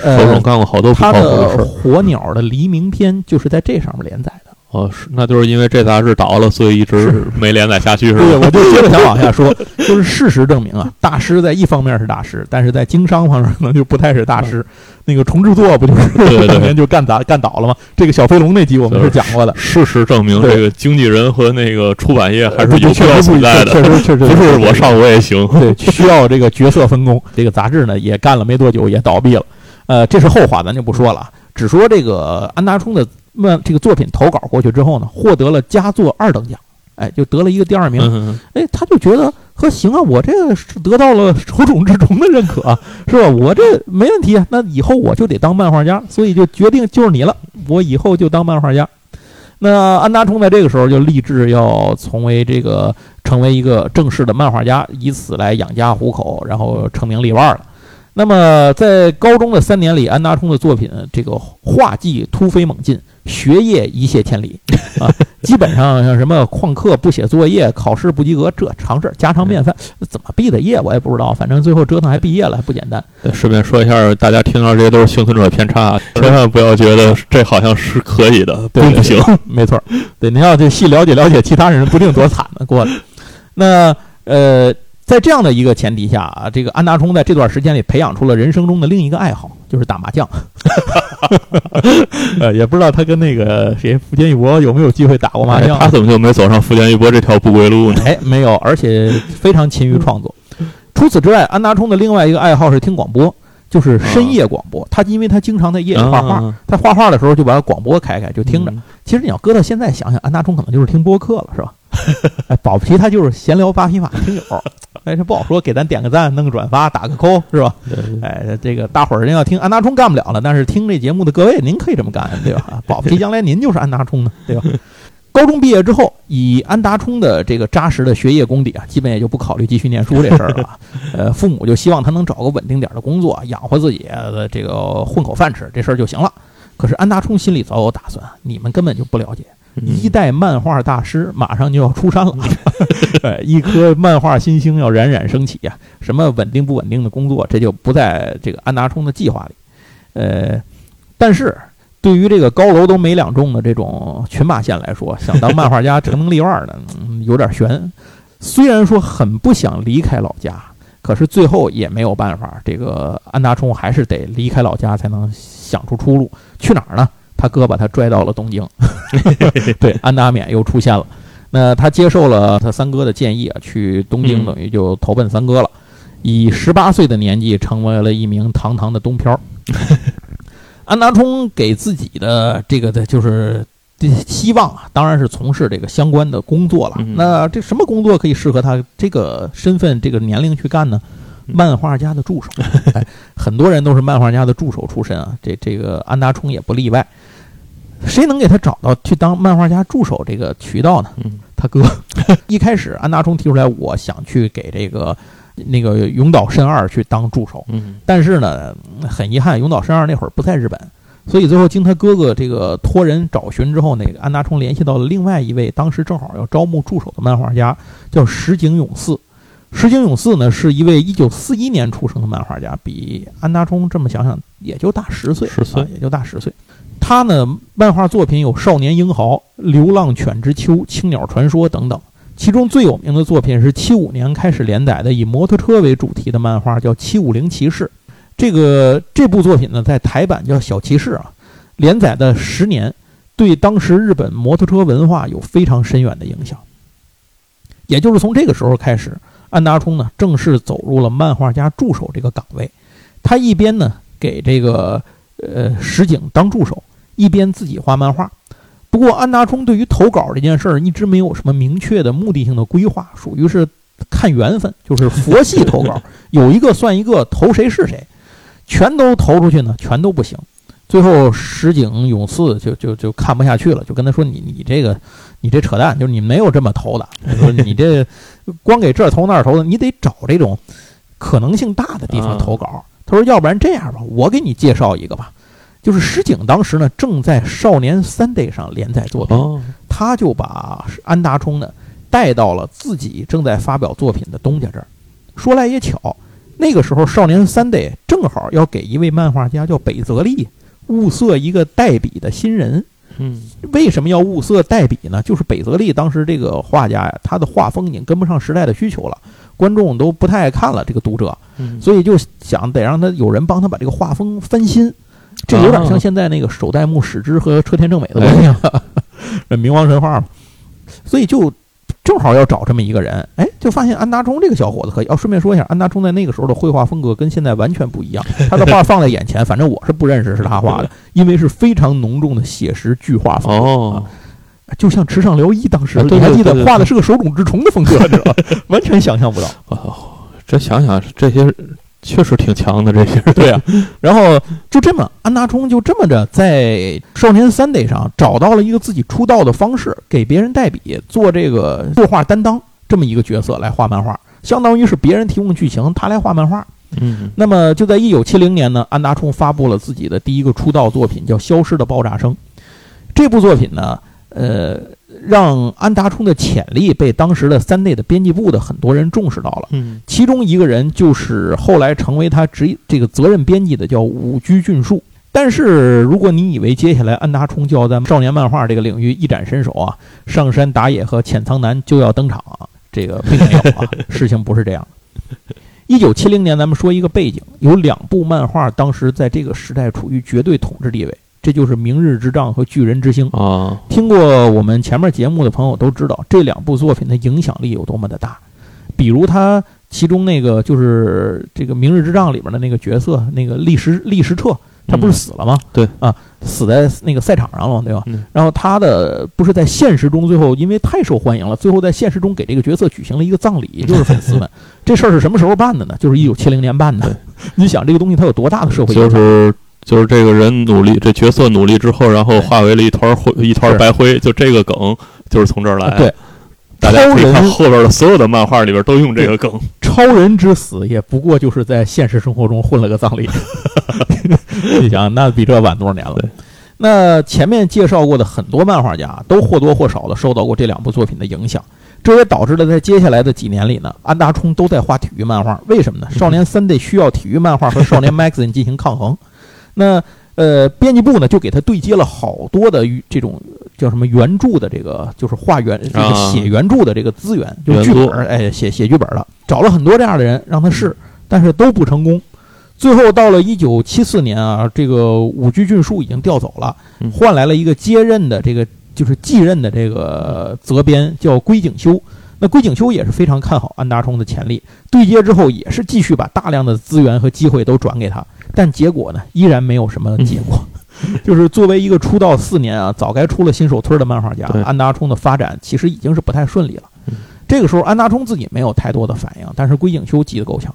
呃
手冢干过好多不
他
的。
火鸟》的黎明篇就是在这上面连载的。
哦，是，那就是因为这杂志倒了，所以一直没连载下去，是
对，
吧？
我就接着想往下说，就是事实证明啊，大师在一方面是大师，但是在经商方面可能就不太是大师。那个重制作不就是当年就干砸干倒了吗？这个小飞龙那集我们是讲过的，
事实证明，这个经纪人和那个出版业还是
对
有需要存在的，
确实确实
不是我上我也行。
对，需要这个角色分工。这个杂志呢也干了没多久也倒闭了，呃，这是后话，咱就不说了。只说这个安达充的漫这个作品投稿过去之后呢，获得了佳作二等奖，哎，就得了一个第二名。
嗯，
哎，他就觉得说行啊，我这个是得到了手冢治虫的认可、是吧？我这没问题啊，那以后我就得当漫画家，所以就决定就是你了，我以后就当漫画家。那安达充在这个时候就立志要从为这个成为一个正式的漫画家，以此来养家糊口，然后成名立万了。那么在高中的三年里，安达充的作品这个画技突飞猛进，学业一泻千里 啊，基本上像什么旷课不写作业、考试不及格，这常事儿家常便饭。怎么毕的业我也不知道，反正最后折腾还毕业了，还不简单。
对顺便说一下，大家听到这些都是幸存者偏差，千万不要觉得这好像是可以的，
对
并不行。
没错儿，对，您要去细了解了解其他人，不定多惨呢过的。那呃，在这样的一个前提下啊，这个安达充在这段时间里培养出了人生中的另一个爱好，就是打麻将。呃，也不知道他跟那个谁福建一博有没有机会打过麻将。
哎他怎么就没走上福建一博这条不归路呢？
哎，没有，而且非常勤于创作。除此之外，安达充的另外一个爱好是听广播，就是深夜广播。他因为他经常在夜里画画，
啊
他画画的时候就把广播开开，就听着。
嗯
其实你要搁到现在想想，安达冲可能就是听播客了，是吧？哎，保不齐他就是闲聊八匹马听友。哎，这不好说，给咱点个赞，弄个转发，打个扣，是吧？哎，这个大伙儿人要听安达充干不了了，但是听这节目的各位，您可以这么干，对吧？啊保不齐 将来您就是安达充呢，对吧？高中毕业之后，以安达充的这个扎实的学业功底啊，基本也就不考虑继续念书这事儿了啊。呃，父母就希望他能找个稳定点儿的工作，养活自己的这个混口饭吃，这事儿就行了。可是安达充心里早有打算，你们根本就不了解，一代漫画大师马上就要出山了，呃，一颗漫画新星要冉冉升起呀、什么稳定不稳定的工作，这就不在这个安达充的计划里。呃，但是对于这个高楼都没两重的这种群马县来说，想当漫画家 成名立万的，嗯，有点悬。虽然说很不想离开老家，可是最后也没有办法，这个安达充还是得离开老家才能想出出路。去哪儿呢？他哥把他拽到了东京，对，安达勉又出现了。那他接受了他三哥的建议啊，去东京
嗯
等于就投奔三哥了，以十八岁的年纪成为了一名堂堂的东漂。安达充给自己的这个的就是这希望啊，当然是从事这个相关的工作了。
嗯
那这什么工作可以适合他这个身份、这个年龄去干呢？
嗯
漫画家的助手，哎，很多人都是漫画家的助手出身啊，这这个安达充也不例外。谁能给他找到去当漫画家助手这个渠道呢？
嗯
他哥。一开始，安达充提出来，我想去给这个那个永岛慎二去当助手。
嗯
但是呢，很遗憾，永岛慎二那会儿不在日本，所以最后经他哥哥这个托人找寻之后，那个安达充联系到了另外一位当时正好要招募助手的漫画家，叫石井勇四。石井勇四呢是一位1941年出生的漫画家，比安达充这么想想也就大十岁
，10岁
啊也就大十岁。他呢，漫画作品有《少年英豪》《流浪犬之秋》《青鸟传说》等等。其中最有名的作品是75年开始连载的以摩托车为主题的漫画，叫《七五零骑士》。这个这部作品呢，在台版叫《小骑士》啊，连载的十年，对当时日本摩托车文化有非常深远的影响。也就是从这个时候开始，安达充呢正式走入了漫画家助手这个岗位。他一边呢给这个呃石井当助手，一边自己画漫画。不过安达充对于投稿这件事儿一直没有什么明确的目的性的规划，属于是看缘分，就是佛系投稿，有一个算一个，投谁是谁。全都投出去呢，全都不行。最后石井勇四就就就看不下去了，就跟他说：“你你这个你这扯淡，就是你没有这么投的。说你这光给这儿投那儿投的，你得找这种可能性大的地方投稿。他说：“要不然这样吧，我给你介绍一个吧。就是石井当时呢正在《少年 Sunday》上连载作品，
哦，
他就把安达充呢带到了自己正在发表作品的东家这儿。说来也巧，那个时候《少年 Sunday》正好要给一位漫画家叫北泽利物色一个代笔的新人。
嗯
为什么要物色代笔呢？就是北泽利当时这个画家呀，他的画风已经跟不上时代的需求了，观众都不太爱看了这个读者，
嗯，
所以就想得让他有人帮他把这个画风翻新。这有点像现在那个首代目史之和车田正美的关系了，这 冥王神话嘛。所以就正好要找这么一个人，哎，就发现安达充这个小伙子可以。哦，顺便说一下，安达充在那个时候的绘画风格跟现在完全不一样。他的画放在眼前，反正我是不认识是他画的，因为是非常浓重的写实巨画风格。
哦，
就像池上辽一当时，你还记得画的是个手冢治虫的风格，知道吧？完全想象不到。
哦，这想想这些确实挺强的，这些人
对啊，然后就这么，安达充就这么着在《少年 Sunday》上找到了一个自己出道的方式，给别人代笔，做这个作画担当这么一个角色来画漫画，相当于是别人提供剧情，他来画漫画。
嗯
那么就在一九七零年呢，安达充发布了自己的第一个出道作品，叫《消失的爆炸声》。这部作品呢，呃，让安达充的潜力被当时的三内的编辑部的很多人重视到了。
嗯
其中一个人就是后来成为他职这个责任编辑的，叫武居俊树。但是，如果你以为接下来安达充就要在少年漫画这个领域一展身手啊，上山打野和浅仓男就要登场啊，这个并没有啊，事情不是这样。一九七零年，咱们说一个背景，有两部漫画当时在这个时代处于绝对统治地位，这就是《明日之杖》和《巨人之星》。
啊，
听过我们前面节目的朋友都知道，这两部作品的影响力有多么的大。比如他其中那个就是这个《明日之杖》里边的那个角色，那个利什利什彻，他不是死了吗？
对
啊，死在那个赛场上了，对吧？
嗯
然后他的不是在现实中最后因为太受欢迎了，最后在现实中给这个角色举行了一个葬礼，就是粉丝们。这事儿是什么时候办的呢？就是一九七零年办的。你想这个东西它有多大的社会影
就
响？
是就是这个人努力，这角色努力之后，然后化为了一团灰，一团
是
白灰，就这个梗就是从这儿来。
啊对，
大家可以看后边的所有的漫画里边都用这个梗。
超人之死也不过就是在现实生活中混了个葬礼。你想，那比这晚多少年了
对？
那前面介绍过的很多漫画家都或多或少的受到过这两部作品的影响，这也导致了在接下来的几年里呢，安达充都在画体育漫画。为什么呢？少年 Sunday 需要体育漫画和少年 Magazine 进行抗衡。那呃，编辑部呢就给他对接了好多的这种叫什么原著的这个，就是画原这个
啊
写原著的这个资源，就是剧本儿，哎，写写剧本的，找了很多这样的人让他试，但是都不成功。最后到了一九七四年啊，这个武居俊树已经调走了
嗯，
换来了一个接任的这个就是继任的这个责编叫龟井修。那龟井修也是非常看好安达充的潜力，对接之后也是继续把大量的资源和机会都转给他，但结果呢依然没有什么结果。就是作为一个出道四年啊，早该出了新手村的漫画家，安达充的发展其实已经是不太顺利了
嗯。
这个时候，安达充自己没有太多的反应，但是龟井修急得够呛，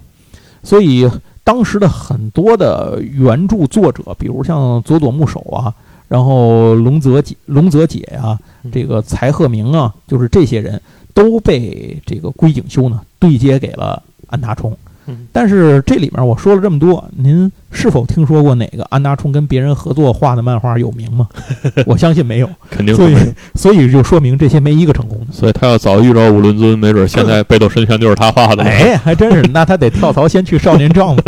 所以当时的很多的原著作者，比如像佐佐木守啊，然后龙泽姐、龙泽姐呀、
嗯
这个柴鹤明啊，就是这些人都被这个龟井修呢对接给了安达充
嗯。
但是这里面我说了这么多，您是否听说过哪个安达充跟别人合作画的漫画有名吗？我相信没有，
肯定
所以。所以就说明这些没一个成功的。
所以他要早遇着五伦尊，没准现在北斗神拳就是他画的。
哎，还真是，那他得跳槽先去少年丈夫。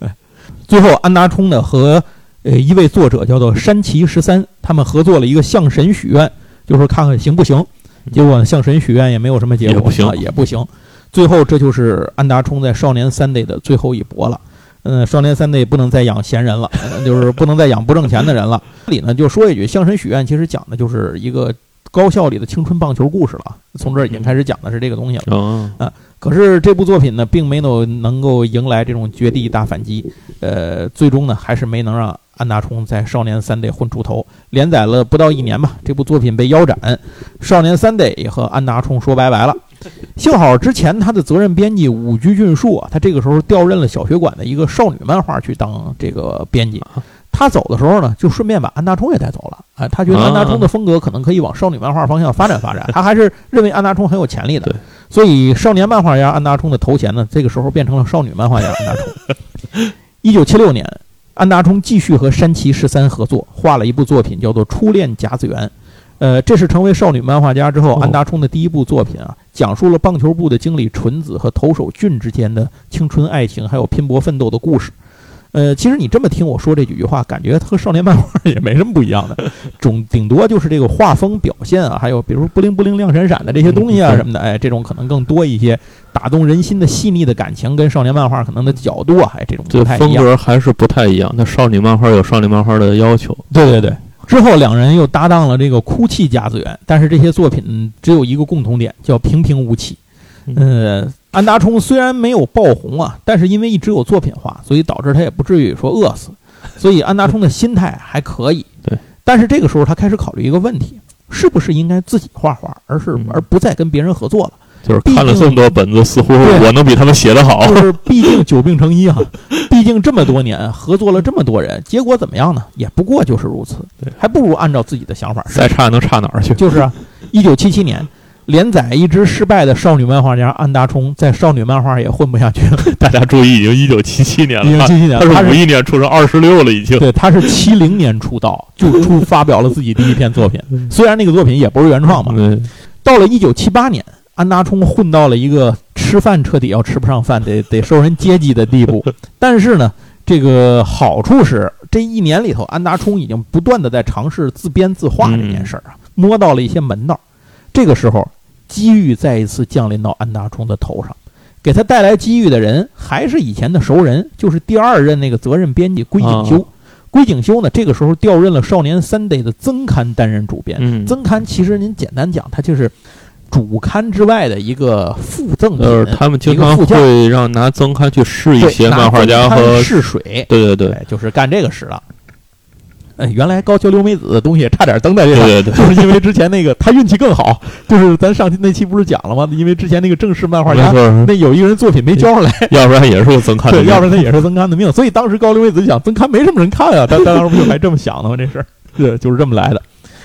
哎，最后安达充呢和呃一位作者叫做山崎十三，他们合作了一个向神许愿，就说看看行不行。结果呢，向神许愿也没有什么结果，
也不行
啊也不行。最后这就是安达充在少年 Sunday 的最后一搏了。嗯，少年 Sunday 不能再养闲人了，呃就是不能再养不挣钱的人了。这里呢就说一句，向神许愿其实讲的就是一个高校里的青春棒球故事了。从这儿已经开始讲的是这个东西了。
啊，
可是这部作品呢，并没有能够迎来这种绝地大反击，呃，最终呢，还是没能让安达充在少年 Sunday 混出头。连载了不到一年吧，这部作品被腰斩，少年 Sunday 也和安达充说拜拜了。幸好之前他的责任编辑武居俊树啊，他这个时候调任了小学馆的一个少女漫画去当这个编辑。他走的时候呢，就顺便把安达充也带走了。哎，他觉得安达充的风格可能可以往少女漫画方向发展发展，他还是认为安达充很有潜力的。所以少年漫画家安达充的头衔呢，这个时候变成了少女漫画家安达充。一九七六年，安达充继续和山崎十三合作，画了一部作品叫做《初恋甲子园》。呃，这是成为少女漫画家之后
哦
安达充的第一部作品啊，讲述了棒球部的经理纯子和投手俊之间的青春爱情，还有拼搏奋斗的故事。呃，其实你这么听我说这几句话，感觉它和少年漫画也没什么不一样的，总顶多就是这个画风表现啊，还有比如不灵不灵亮闪闪的这些东西啊
嗯
什么的，哎，这种可能更多一些，打动人心的细腻的感情，跟少年漫画可能的角度啊，哎，这种不太一样。
格还是不太一样。那少女漫画有少女漫画的要求，
对对对。之后两人又搭档了这个《哭泣甲子园》，但是这些作品只有一个共同点，叫平平无奇。呃，安达充虽然没有爆红啊，但是因为一直有作品化，所以导致他也不至于说饿死。所以安达充的心态还可以。
对。
但是这个时候他开始考虑一个问题，是不是应该自己画画，而是
嗯
而不再跟别人合作了？
就是看了这么多本子，似乎我能比他们写的好。
就是 毕竟久病成医啊，毕竟这么多年合作了这么多人，结果怎么样呢？也不过就是如此
对，
还不如按照自己的想法
再差能差哪儿去？
就是啊，一九七七年，连载一直失败的少女漫画家安达充，在少女漫画也混不下去了。
大家注意，已经一九七七年
已经
了
，77年了
他
他是
是五一年出生，二十六了已经。
对，他是七零年出道，就出发表了自己第一篇作品。虽然那个作品也不是原创嘛。
嗯，
到了一九七八年，安达充混到了一个吃饭彻底要吃不上饭，得得受人接济的地步。但是呢，这个好处是，这一年里头，安达充已经不断的在尝试自编自画这件事儿啊，摸到了一些门道。这个时候，机遇再一次降临到安达充的头上，给他带来机遇的人还是以前的熟人，就是第二任那个责任编辑龟井修。
啊
龟井修呢，这个时候调任了《少年 Sunday》的增刊担任主编。
嗯
增刊其实您简单讲，它就是主刊之外的一个附赠品，
就是他们经常会让拿增刊去试一些漫画家和，
试水，
对对对
对，就是干这个使了。哎，原来高桥留美子的东西也差点登在这上，
对对对，
就是因为之前那个他运气更好，就是咱上期那期不是讲了吗？因为之前那个正式漫画家，那有一个人作品没交上来，
要不然也是个增刊的
对，要不然他也是曾刊的命。所以当时高留美子就想，曾刊没什么人看啊，他当时不就还这么想的吗？这事儿，对，就是这么来的。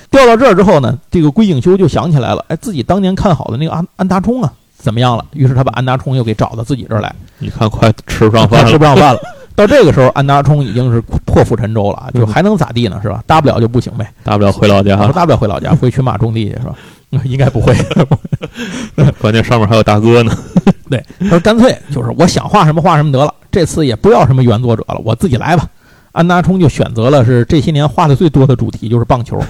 调到这儿之后呢，这个龟井修就想起来了，哎，自己当年看好的那个安安达充啊，怎么样了？于是他把安达充又给找到自己这儿来，
你看快吃不上饭了
他吃不，上饭了。到这个时候，安达充已经是破釜沉舟了，就还能咋地呢？是吧？大不了就不行呗，
大不了回老家，
大不了回老家，回群马种地去，是吧？应该不会。
关键上面还有大哥呢。
对，他说干脆就是我想画什么画什么得了，这次也不要什么原作者了，我自己来吧。安达充就选择了是这些年画的最多的主题，就是棒球。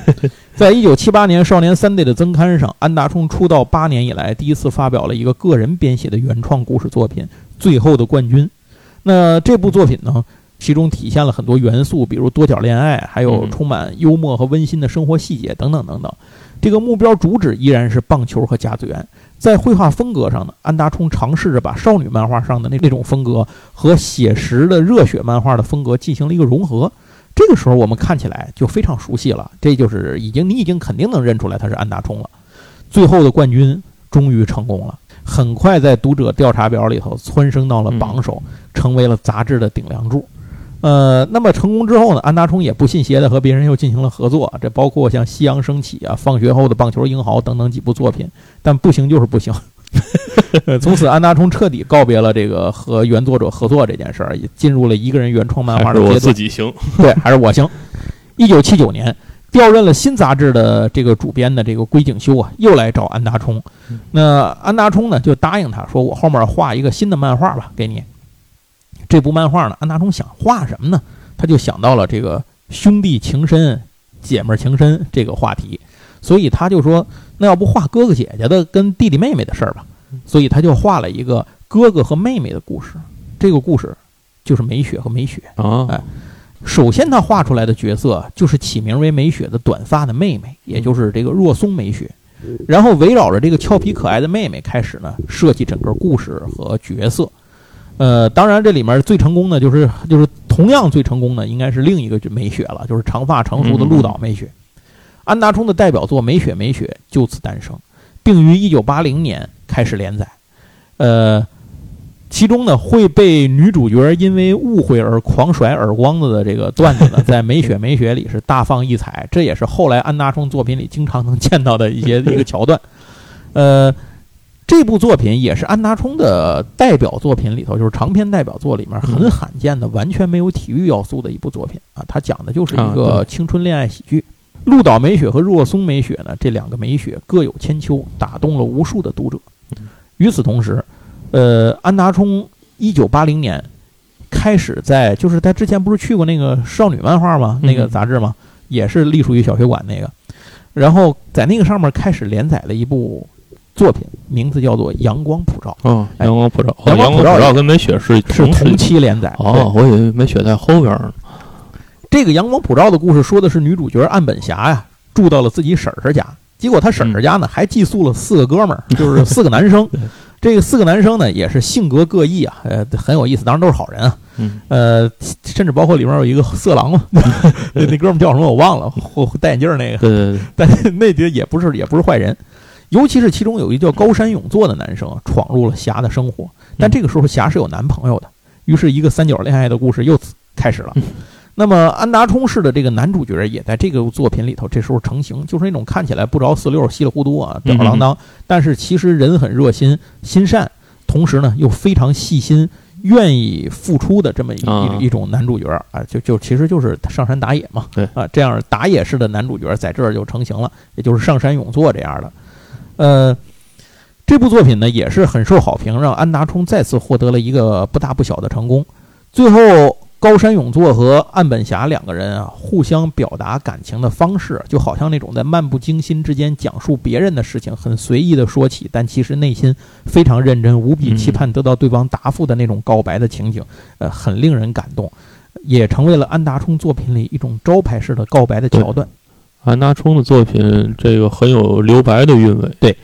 在一九七八年《少年 Sunday》的增刊上，安达充出道八年以来第一次发表了一个个人编写的原创故事作品《最后的冠军》。那这部作品呢，其中体现了很多元素，比如多角恋爱，还有
嗯
充满幽默和温馨的生活细节等等等等。这个目标主旨依然是棒球和甲子园。在绘画风格上呢，安达充尝试着把少女漫画上的那那种风格和写实的热血漫画的风格进行了一个融合。这个时候我们看起来就非常熟悉了，这就是已经你已经肯定能认出来他是安达充了。最后的冠军终于成功了，很快在读者调查表里头蹿升到了榜首，成为了杂志的顶梁柱。呃，那么成功之后呢，安达充也不信邪的和别人又进行了合作，这包括像《夕阳升起》啊、《放学后的棒球英豪》等等几部作品。但不行就是不行，呃 从此，安达充彻底告别了这个和原作者合作这件事儿，也进入了一个人原创漫画的阶段我自。
己行。
对，还是我行。一九七九年，调任了新杂志的这个主编的这个龟井修啊，又来找安达充。那安达充呢，就答应他说：“我后面画一个新的漫画吧，给你。”这部漫画呢，安达充想画什么呢？他就想到了这个兄弟情深、姐妹情深这个话题，所以他就说：“那要不画哥哥姐姐的跟弟弟妹妹的事儿吧？”所以他就画了一个哥哥和妹妹的故事。这个故事就是美雪和美雪。
啊
哎首先，他画出来的角色就是起名为美雪的短发的妹妹，也就是这个若松美雪。然后围绕着这个俏皮可爱的妹妹开始呢设计整个故事和角色。呃，当然这里面最成功的就是就是同样最成功的应该是另一个美雪了，就是长发成熟的鹿岛美雪。安达充的代表作《美雪美雪》就此诞生，并于1980年开始连载。呃，其中呢会被女主角因为误会而狂甩耳光子的这个段子呢，在《美雪美雪》里是大放异彩，这也是后来安达充作品里经常能见到的一些 一个桥段。呃，这部作品也是安达充的代表作品里头，就是长篇代表作里面很罕见的完全没有体育要素的一部作品啊。它讲的就是一
啊
个青春恋爱喜剧。鹿岛美雪和若松美雪呢，这两个美雪各有千秋，打动了无数的读者。与此同时，呃，安达充一九八零年开始在，就是他之前不是去过那个少女漫画吗？那个
嗯
杂志吗？也是隶属于小学馆那个。然后在那个上面开始连载了一部作品，名字叫做《阳光普照
哦，
哎
阳光普照，哦
阳光普照也
光普照跟美雪是》，
是同期连载。
哦，我以为美雪在后边呢。
这个阳光普照的故事说的是女主角岸本霞呀，住到了自己婶婶家，结果她婶婶家呢还寄宿了四个哥们儿，就是四个男生。这个四个男生呢也是性格各异啊，呃，很有意思，当然都是好人啊。
嗯，
呃，甚至包括里面有一个色狼嘛，那 那哥们儿叫什么我忘了，戴眼镜儿那个，
对对对，
但是那些也不是也不是坏人，尤其是其中有一个叫高山永作的男生啊，闯入了霞的生活，但这个时候霞是有男朋友的，于是一个三角恋爱的故事又开始了。那么安达充式的这个男主角也在这个作品里头，这时候成型，就是那种看起来不着四六、稀里糊涂啊、吊儿郎当，但是其实人很热心、心善，同时呢又非常细心、愿意付出的这么一、一种男主角啊，就就其实就是上山打野嘛，
对
啊，这样打野式的男主角在这儿就成型了，也就是上山勇作这样的，呃。这部作品呢也是很受好评，让安达充再次获得了一个不大不小的成功。最后，高山永作和岸本霞两个人啊，互相表达感情的方式，就好像那种在漫不经心之间讲述别人的事情，很随意的说起，但其实内心非常认真，无比期盼得到对方答复的那种告白的情景，呃，很令人感动，也成为了安达充作品里一种招牌式的告白的桥段。
安达充的作品这个很有留白的韵味。
对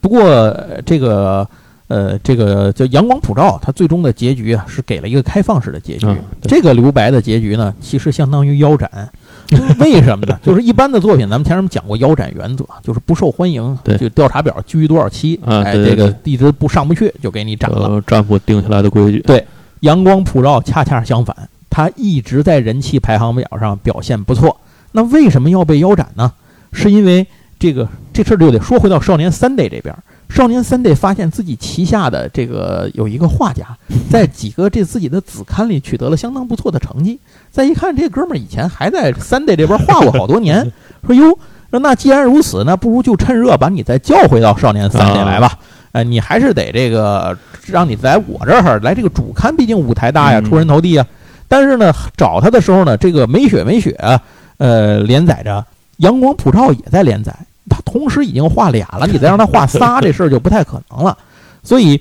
不过呃这个呃，这个叫阳光普照，它最终的结局啊是给了一个开放式的结局。
嗯
这个留白的结局呢，其实相当于腰斩。为什么呢？就是一般的作品，咱们前面讲过腰斩原则，就是不受欢迎，
对
就调查表居多少期，哎，
啊对对
这个一直不上不去，就给你斩了。
呃，战俘定下来的规矩。
对阳光普照恰恰相反，它一直在人气排行表上表现不错。那为什么要被腰斩呢？是因为这个这事儿就得说回到少年 Sunday 这边。少年 Sunday 发现自己旗下的这个有一个画家，在几个这自己的子刊里取得了相当不错的成绩。再一看，这哥们儿以前还在 Sunday 这边画过好多年，说哟，说那既然如此，那不如就趁热把你再叫回到少年 Sunday 来吧。哎，你还是得这个让你来我这儿来这个主刊，毕竟舞台大呀，
嗯
出人头地啊。但是呢，找他的时候呢，这个美雪美雪啊，呃，连载着，阳光普照也在连载，他同时已经画俩了，你再让他画仨，这事儿就不太可能了。所以，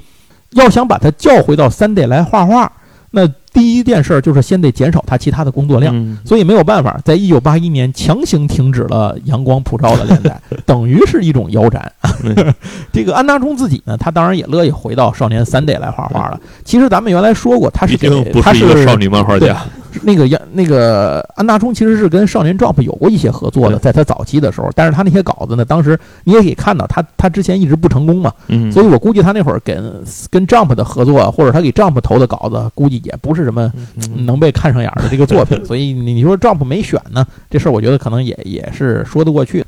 要想把他叫回到三 D 来画画，那第一件事儿就是先得减少他其他的工作量。
嗯
所以没有办法，在一九八一年强行停止了《阳光普照》的连载，等于是一种腰斩。
嗯
这个安达充自己呢，他当然也乐意回到少年三 D 来画画了。其实咱们原来说过，他是给他
是一个少女漫画家。
那个杨那个安大冲其实是跟少年 Jump 有过一些合作的，在他早期的时候，但是他那些稿子呢，当时你也可以看到他他之前一直不成功嘛，
嗯，
所以我估计他那会儿跟跟 Jump 的合作，或者他给 Jump 投的稿子，估计也不是什么
嗯
能被看上眼的这个作品，所以你你说 Jump 没选呢，这事儿我觉得可能也也是说得过去。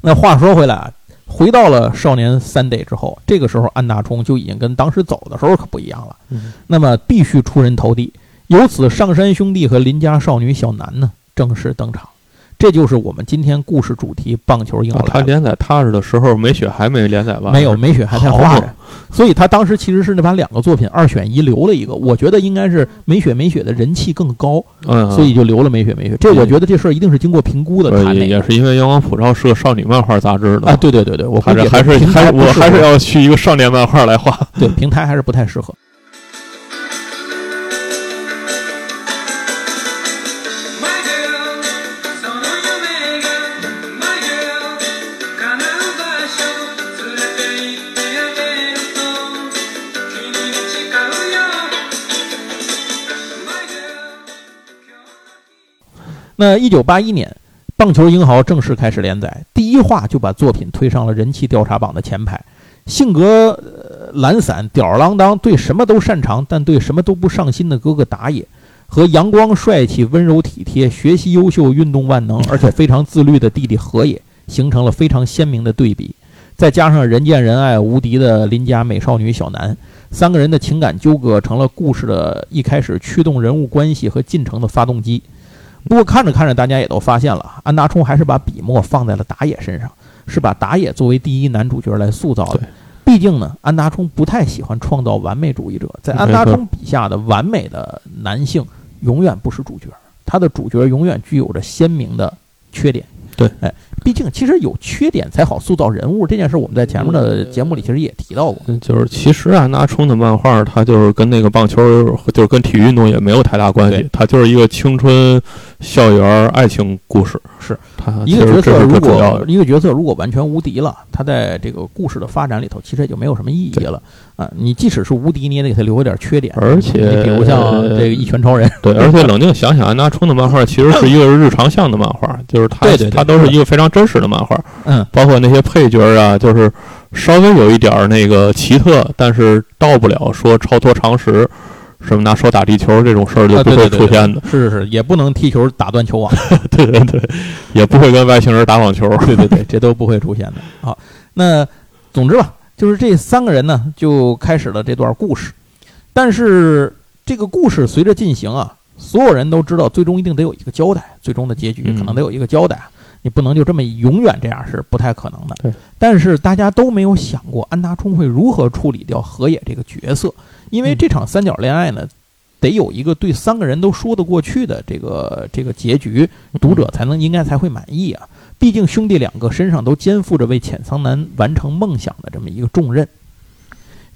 那话说回来啊，回到了少年 Sunday 之后，这个时候安大冲就已经跟当时走的时候可不一样了。
嗯
那么必须出人头地，由此上山兄弟和邻家少女小南呢正式登场。这就是我们今天故事主题——棒球硬
啊
后来。
他连载踏实的时候，美雪还没连载完，
没有，美雪还在画着，所以他当时其实是那把两个作品二选一留了一个。我觉得应该是美雪美雪的人气更高，
嗯，
所以就留了美雪美雪。这我觉得这事儿一定是经过评估的。
呃也也是因为《阳光普照》是个少女漫画杂志的
啊，对对对对，我
还是还是
还是我
还是要去一个少年漫画来画。
对平台还是不太适合。那一九八一年，《棒球英豪》正式开始连载，第一话就把作品推上了人气调查榜的前排。性格、懒散、吊儿郎当，对什么都擅长，但对什么都不上心的哥哥打野，和阳光、帅气、温柔体贴、学习优秀、运动万能，而且非常自律的弟弟河野，形成了非常鲜明的对比。再加上人见人爱、无敌的邻家美少女小南，三个人的情感纠葛成了故事的一开始驱动人物关系和进程的发动机。不过看着看着，大家也都发现了，安达充还是把笔墨放在了打野身上，是把打野作为第一男主角来塑造的。毕竟呢，安达充不太喜欢创造完美主义者，在安达充笔下的完美的男性永远不是主角，他的主角永远具有着鲜明的缺点。
对，
哎，毕竟其实有缺点才好塑造人物这件事，我们在前面的节目里其实也提到过。
嗯就是其实安达充的漫画，它就是跟那个棒球，就是跟体育运动也没有太大关系
对，
它就是一个青春校园爱情故事。
是
它
一个角色如。果一个角色如果完全无敌了，他在这个故事的发展里头，其实也就没有什么意义了啊！你即使是无敌，你也得给他留一点缺点，
而且
你比如像这个一拳超人，
对，而且冷静想想，安达充的漫画其实是一个日常向的漫画，就是他
对对对
它都是一个非常真实的漫画，
嗯，
包括那些配角啊，就是稍微有一点那个奇特，但是到不了说超脱常识，什么拿手打地球这种事儿就
啊，
不会
对对对
出现的。
是是是，也不能踢球打断球网，
对对对，也不会跟外星人打网球。
对对对，这都不会出现的。好，那总之吧，就是这三个人呢，就开始了这段故事。但是这个故事随着进行啊，所有人都知道，最终一定得有一个交代，最终的结局
嗯
可能得有一个交代。你不能就这么永远这样是不太可能的。
对。
但是大家都没有想过安达充会如何处理掉河野这个角色，因为
嗯
这场三角恋爱呢，得有一个对三个人都说得过去的这个这个结局，读者才能应该才会满意啊。毕竟兄弟两个身上都肩负着为浅仓男完成梦想的这么一个重任。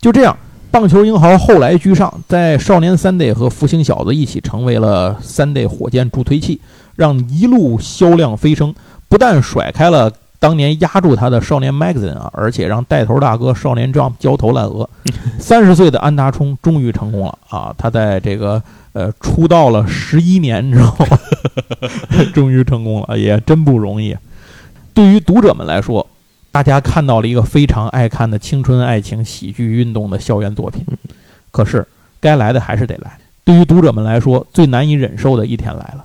就这样，棒球英豪后来居上，在少年 Sunday 和福星小子一起成为了 Sunday 火箭助推器，让一路销量飞升。不但甩开了当年压住他的少年 Magazine 啊，而且让带头大哥少年 Jump 焦头烂额。三十岁的安达充终于成功了啊！他在这个呃出道了十一年之后，终于成功了，也真不容易。对于读者们来说，大家看到了一个非常爱看的青春爱情喜剧运动的校园作品。可是该来的还是得来。对于读者们来说，最难以忍受的一天来了。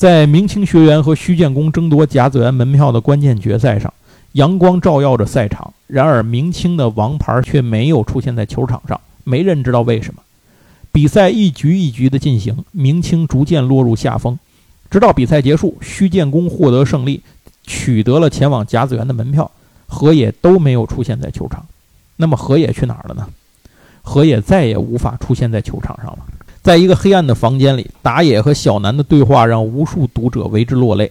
在明清学员和虚建宫争夺甲子园门票的关键决赛上，阳光照耀着赛场。然而，明清的王牌却没有出现在球场上，没人知道为什么。比赛一局一局的进行，明清逐渐落入下风，直到比赛结束，虚建宫获得胜利，取得了前往甲子园的门票，河野都没有出现在球场。那么，河野去哪儿了呢？河野再也无法出现在球场上了。在一个黑暗的房间里，打野和小南的对话让无数读者为之落泪。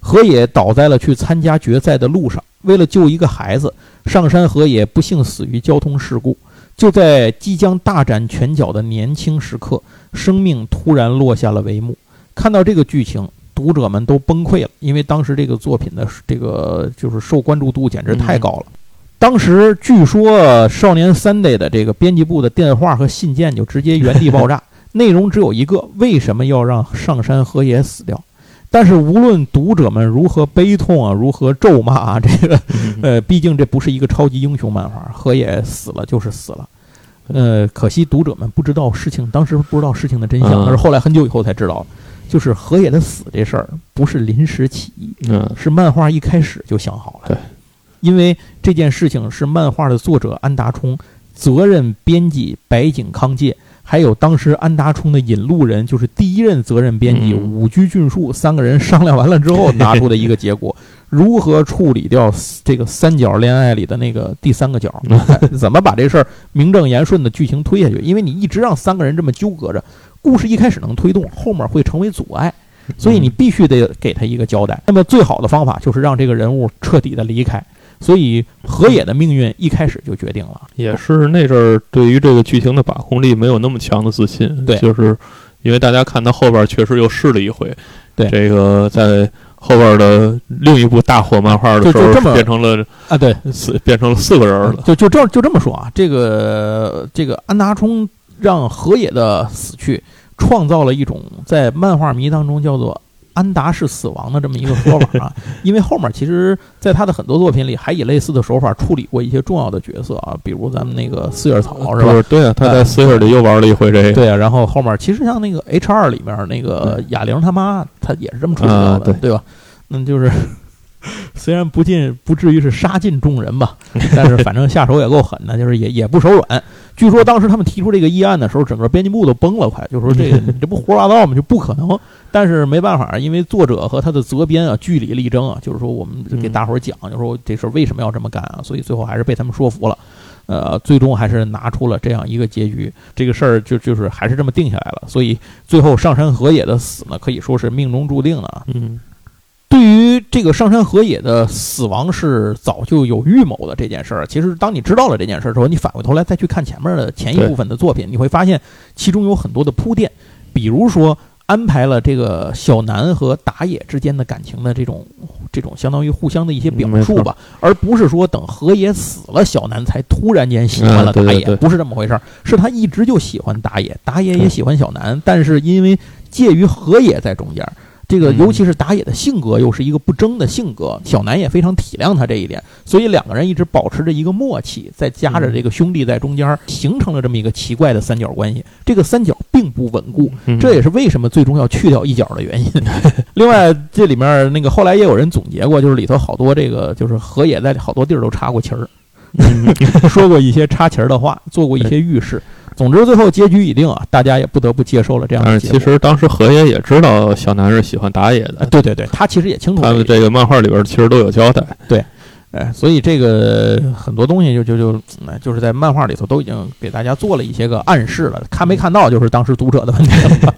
河野倒在了去参加决赛的路上，为了救一个孩子，上山河野不幸死于交通事故。就在即将大展拳脚的年轻时刻，生命突然落下了帷幕。看到这个剧情，读者们都崩溃了，因为当时这个作品的这个就是受关注度简直太高了。当时据说《少年 Sunday》的这个编辑部的电话和信件就直接原地爆炸。内容只有一个：为什么要让上山和也死掉？但是无论读者们如何悲痛啊，如何咒骂啊，这个
嗯
呃，毕竟这不是一个超级英雄漫画，河野死了就是死了。呃，可惜读者们不知道事情，当时不知道事情的真相，
嗯
而是后来很久以后才知道，就是河野的死这事儿不是临时起意，
嗯
是漫画一开始就想好了。
对，
因为这件事情是漫画的作者安达充、责任编辑白井康介，还有当时安达充的引路人，就是第一任责任编辑
嗯
武居俊树三个人商量完了之后 拿出的一个结果。如何处理掉这个三角恋爱里的那个第三个角？哎怎么把这事儿名正言顺的剧情推下去？因为你一直让三个人这么纠葛着，故事一开始能推动，后面会成为阻碍。所以你必须得给他一个交代。那么最好的方法就是让这个人物彻底的离开。所以河野的命运一开始就决定了。
也是那阵儿对于这个剧情的把控力没有那么强的自信，
对。
就是因为大家看他后边确实又试了一回，
对。
这个在后边的另一部大火漫画的时候
就就这么
变成了
啊，对，
四变成了四个人了，
就就这就这么说啊，这个这个安达充让河野的死去创造了一种在漫画迷当中叫做安达是死亡的这么一个说法啊。因为后面其实在他的很多作品里还以类似的手法处理过一些重要的角色啊，比如咱们那个四叶草是吧？
对啊，他在四叶里又玩了一回这个，
对啊，然后后面其实像那个 H 二里面那个哑铃他妈，他也是这么处理的，
对
吧？那就是 虽然不尽不至于是杀尽众人吧，但是反正下手也够狠的，就是也也不手软。据说当时他们提出这个议案的时候，整个编辑部都崩了，快就说这个你 这不胡说八道吗？就不可能。但是没办法，因为作者和他的责编啊据理力争啊，就是说我们给大伙儿讲，就说这事儿为什么要这么干啊，所以最后还是被他们说服了。呃，最终还是拿出了这样一个结局，这个事儿就就是还是这么定下来了。所以最后上山河野的死呢，可以说是命中注定的啊。
嗯
对于这个上山河野的死亡是早就有预谋的这件事儿，其实当你知道了这件事儿之后，你反过头来再去看前面的前一部分的作品，你会发现其中有很多的铺垫，比如说安排了这个小南和打野之间的感情的这种这种相当于互相的一些表述吧，而不是说等河野死了，小南才突然间喜欢了打野，不是这么回事儿，是他一直就喜欢打野，打野也喜欢小南，但是因为介于河野在中间。这个
嗯
尤其是打野的性格又是一个不争的性格，小南也非常体谅他这一点，所以两个人一直保持着一个默契，再加着这个兄弟在中间，形成了这么一个奇怪的三角关系。这个三角并不稳固，
嗯
这也是为什么最终要去掉一角的原因。另外，这里面那个后来也有人总结过，就是里头好多这个就是河野在好多地儿都插过旗儿，
嗯
说过一些插旗儿的话，做过一些预示。总之，最后结局已定啊，大家也不得不接受了这样
但。是其实当时河野也知道小南是喜欢打野
啊，
的，
对对对，他其实也清楚
他们
这
个漫画里边其实都有交代，对
哎，所以这个很多东西就就就，哎就是在漫画里头都已经给大家做了一些个暗示了，看没看到就是当时读者的问题了。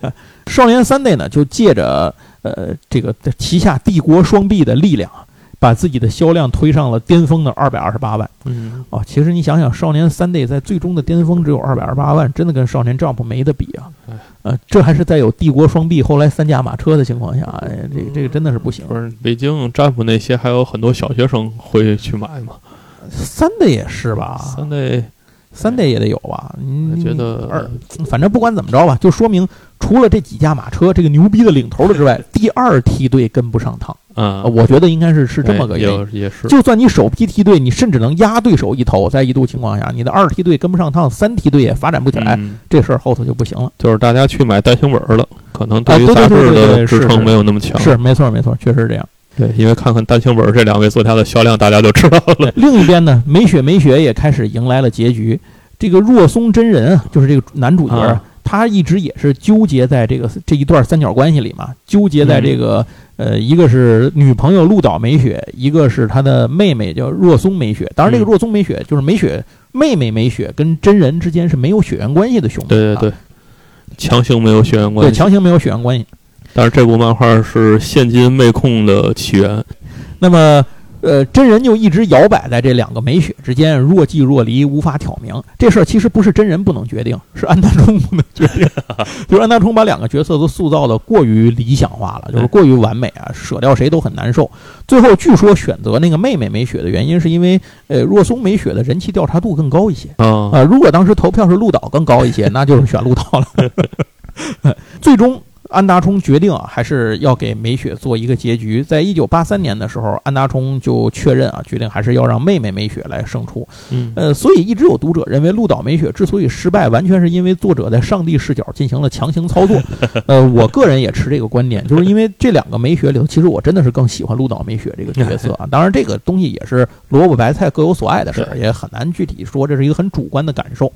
哎 少年 Sunday 呢，就借着呃这个旗下帝国双臂的力量啊，把自己的销量推上了巅峰的二百二十八万
嗯，
哦。其实你想想，少年 Sunday 在最终的巅峰只有二百二十八万，真的跟少年 Jump 没得比啊
哎。
呃，这还是在有帝国双臂后来三驾马车的情况下，哎，这个这个真的是不行。
不是北京占卜那些还有很多小学生会去买嘛，
三 day 也是吧？
三类
三 day 也得有吧？
觉得
二，反正不管怎么着吧，就说明除了这几驾马车这个牛逼的领头的之外，第二梯队跟不上趟。
啊
呃，我觉得应该是是这么个
哎
原因。
也是，
就算你首批梯队，你甚至能压对手一头，在一度情况下，你的二梯队跟不上趟，三梯队也发展不起来，
嗯
这事儿后头就不行了。
就是大家去买单行本儿了，可能对于杂志的支撑没有那么强。
是，没错没错，确实是这样。
对，因为看看单行本儿这两位作家的销量，大家就知道了。
另一边呢，美雪美雪也开始迎来了结局。这个若松真人啊，就是这个男主角啊，
啊
他一直也是纠结在这个这一段三角关系里嘛，纠结在这个、呃，一个是女朋友鹿岛美雪，一个是他的妹妹叫若松美雪。当然，这个
嗯
若松美雪就是美雪妹妹美雪跟真人之间是没有血缘关系的兄弟，啊
对对对，强行没有血缘，关系。
对强行没有血缘关系。
但是这部漫画是现今妹控的起源。
那么呃，真人就一直摇摆在这两个美雪之间，若即若离，无法挑明。这事儿其实不是真人不能决定，是安大冲不能决定。就是安大冲把两个角色都塑造的过于理想化了，就是过于完美啊，舍掉谁都很难受。最后据说选择那个妹妹美雪的原因，是因为呃若松美雪的人气调查度更高一些
啊
啊、如果当时投票是鹿岛更高一些，那就是选鹿岛了。最终。安达充决定啊，还是要给美雪做一个结局。在一九八三年的时候，安达充就确认啊，决定还是要让妹妹美雪来胜出。
嗯
呃，所以一直有读者认为鹿岛美雪之所以失败，完全是因为作者在上帝视角进行了强行操作。呃，我个人也持这个观点，就是因为这两个美雪里头，其实我真的是更喜欢鹿岛美雪这个角色啊。当然，这个东西也是萝卜白菜各有所爱的事儿，也很难具体说，这是一个很主观的感受。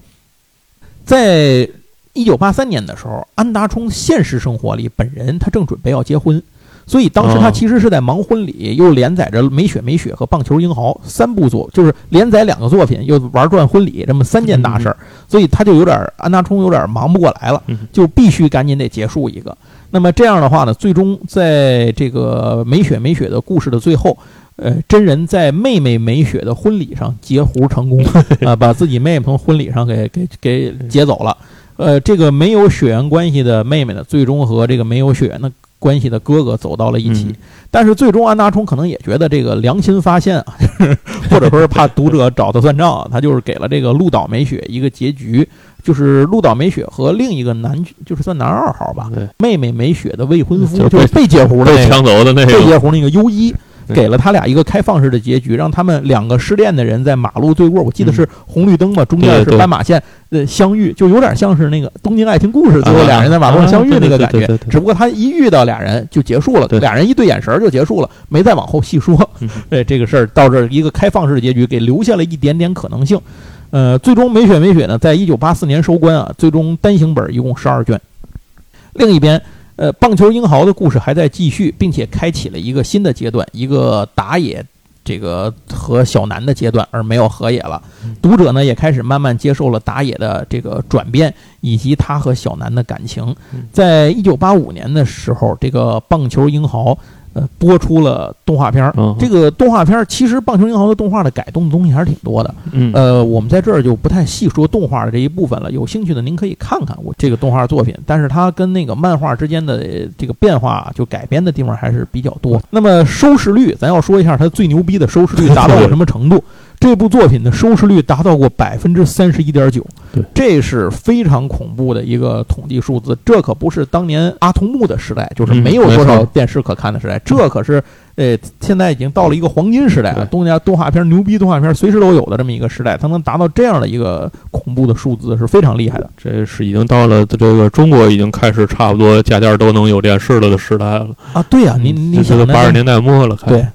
在一九八三年的时候，安达充现实生活里本人他正准备要结婚，所以当时他
哦
其实是在忙婚礼，又连载着《美雪美雪》和《棒球英豪》三部作，就是连载两个作品，又玩转婚礼，这么三件大事儿，所以他就有点安达充有点忙不过来了
嗯，
就必须赶紧得结束一个。那么这样的话呢，最终在这个美雪美雪的故事的最后。呃，真人在妹妹美雪的婚礼上截胡成功，啊、把自己妹妹从婚礼上给给给劫走了。呃，这个没有血缘关系的妹妹呢，最终和这个没有血缘的关系的哥哥走到了一起。
嗯
但是最终安达充可能也觉得这个良心发现啊，或者说是怕读者找他算账啊，他就是给了这个鹿岛美雪一个结局，就是鹿岛美雪和另一个男，就是算男二号吧，妹妹美雪的未婚夫，
就是
被截胡的那个。
被抢走的那个，
被截胡那个优一，
对
给了他俩一个开放式的结局，让他们两个失恋的人在马路对过，我记得是红绿灯嘛，中间是斑马线呃相遇，就有点像是那个《东京爱情故事》最后俩人在马路上相遇那个感觉只不过他一遇到俩人就结束了，
对
俩人一对眼神就结束了，没再往后细说
嗯。
对这个事儿到这儿一个开放式的结局，给留下了一点点可能性。呃，最终美雪美雪呢，在一九八四年收官啊，最终单行本一共十二卷。另一边，呃，棒球英豪的故事还在继续，并且开启了一个新的阶段，一个打野这个和小南的阶段，而没有河野了。读者呢也开始慢慢接受了打野的这个转变，以及他和小南的感情。在一九八五年的时候，这个棒球英豪。呃，播出了动画片儿。
嗯
这个动画片儿其实棒球英豪的动画的改动的东西还是挺多的。
嗯
呃，我们在这儿就不太细说动画的这一部分了。有兴趣的您可以看看我这个动画作品，但是它跟那个漫画之间的呃这个变化，就改编的地方还是比较多。那么收视率，咱要说一下它最牛逼的收视率达到了什么程度？这部作品的收视率达到过百分之三十一点九
对，
这是非常恐怖的一个统计数字。这可不是当年阿童木的时代，就是
嗯
没有多少电视可看的时代，这可是呃，现在已经到了一个黄金时代了。
对
东家动画片、牛逼动画片随时都有的这么一个时代，它能达到这样的一个恐怖的数字，是非常厉害的。
这是已经到了这个中国已经开始差不多家家都能有电视了的时代了。
啊，对呀、您
嗯
你想那
八十年代末了，开
对，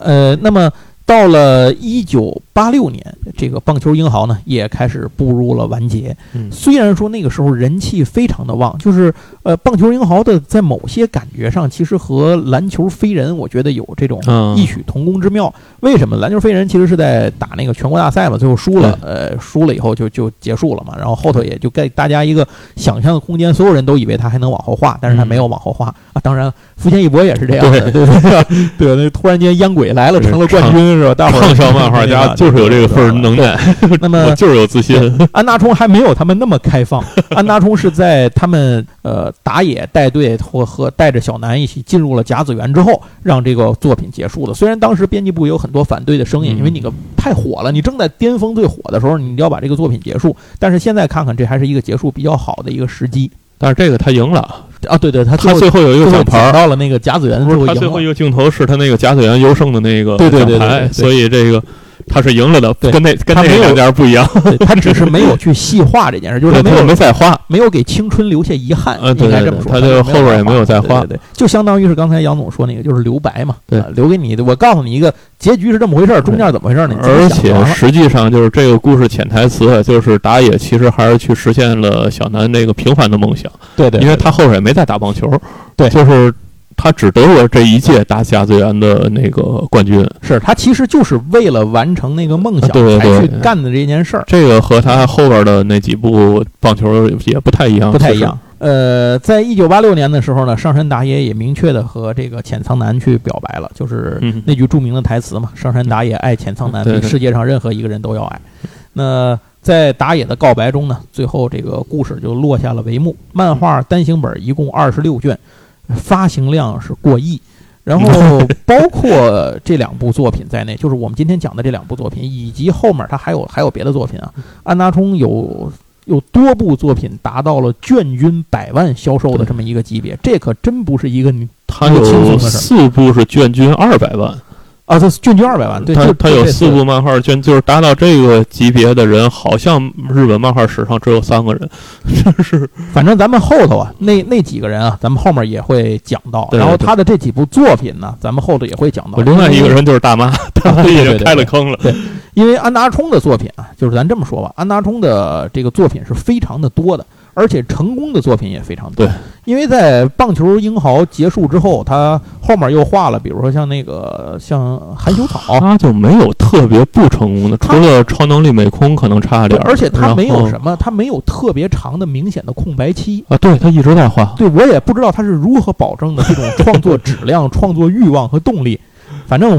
呃，那么到了一九八六年，这个棒球英豪呢也开始步入了完结。
嗯
虽然说那个时候人气非常的旺，就是呃，棒球英豪的在某些感觉上，其实和篮球飞人，我觉得有这种
嗯
异曲同工之妙。为什么？篮球飞人其实是在打那个全国大赛嘛，最后输了，呃，输了以后就就结束了嘛。然后后头也就给大家一个想象的空间，所有人都以为他还能往后画，但是他
嗯
没有往后画啊。当然，福建一博也是这样的，对对对，对，那突然间烟鬼来了，成了冠军是吧？大伙儿
畅销漫画家就是有这个份儿能耐，
那么
就是有自信。
安达充还没有他们那么开放，安达充是在他们呃打野带队或和带着小南一起进入了甲子园之后，让这个作品结束的。虽然当时编辑部有很多反对的声音，
嗯
因为你个太火了，你正在巅峰最火的时候，你要把这个作品结束。但是现在看看，这还是一个结束比较好的一个时机
但是这个他赢了，
啊！对对，他
他最
后
后有一个奖牌
到了那个甲子园，
不
最后赢了
他最后一。个镜头是他那个甲子园优胜的那个
对对对对
奖牌
对对
所以这个他是赢了的，
对
跟那跟
他没有
那两家不一样，
对他只是没有 去细化这件事，就是
对他
他没有
没再花。
没有给青春留下遗憾，
嗯对对
应该这么说。
他就后边也没有再花
对对对，就相当于是刚才杨总说那个，就是留白嘛，
对
呃留给你的。我告诉你一个结局是这么回事儿，中间怎么回事儿呢？你自
而且
想就完了
实际上就是这个故事潜台词，啊就是打野其实还是去实现了小南那个平凡的梦想，
对对，
因为他后边也没再打棒球，
对
就是他只得过这一届打甲子园的那个冠军，
是他其实就是为了完成那个梦想才去干的这件事儿。
这个和他后边的那几部棒球也不太一样，
不太一样。呃，在一九八六年的时候呢，上山打野也明确的和这个浅仓男去表白了，就是
嗯
那句著名的台词嘛：“上山打野爱浅仓男，
对对
比世界上任何一个人都要爱。”那在打野的告白中呢，最后这个故事就落下了帷幕。漫画单行本一共二十六卷，发行量是过亿。然后 包括这两部作品在内，就是我们今天讲的这两部作品，以及后面他还有还有别的作品啊。安达充有有多部作品达到了卷均百万销售的这么一个级别，这可真不是一个你
他有
的事
四部是卷均二百万，
啊，它卷均二百万，对，
他他有四部。漫画卷，就是达到这个级别的人，好像日本漫画史上只有三个人，真是
反正咱们后头啊，那那几个人啊，咱们后面也会讲到。然后他的这几部作品呢，咱们后头也会讲到。
另外一个人就是大妈，大妈已经
对对对
开了坑了。
对因为安达充的作品啊，就是咱这么说吧，安达充的这个作品是非常的多的，而且成功的作品也非常多。
对，
因为在棒球英豪结束之后，他后面又画了，比如说像那个像含羞草，
他就没有特别不成功的，除了超能力美空可能差
对，
点儿，
而且他没有什么，他没有特别长的明显的空白期。
啊，对他一直在画。
对我也不知道他是如何保证的这种创作质量、创作欲望和动力。反正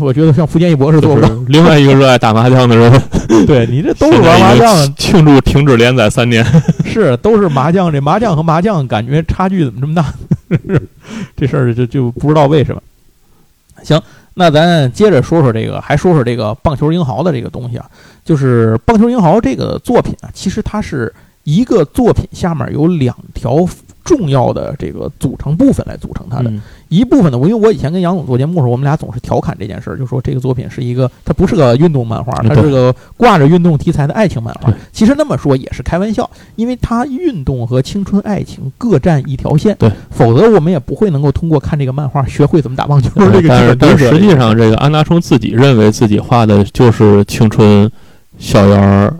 我我觉得像福建一博士做
就
不到。
另外一个热爱打麻将的人，
对你这都是玩麻将，
庆祝停止连载三年。
是都是麻将。这麻将和麻将感觉差距怎么这么大？这事儿就就不知道为什么。行，那咱接着说说这个，还说说这个棒球英豪的这个东西啊，就是棒球英豪这个作品啊，其实它是一个作品下面有两条重要的这个组成部分来组成它的。
嗯
一部分呢，我因为我以前跟杨总做节目的时候，我们俩总是调侃这件事儿，就说这个作品是一个，它不是个运动漫画，它是个挂着运动题材的爱情漫画
对。
其实那么说也是开玩笑，因为它运动和青春爱情各占一条线，
对，
否则我们也不会能够通过看这个漫画学会怎么打棒球这个基
但是。但是实际上，这个安达充自己认为自己画的就是青春、校园儿、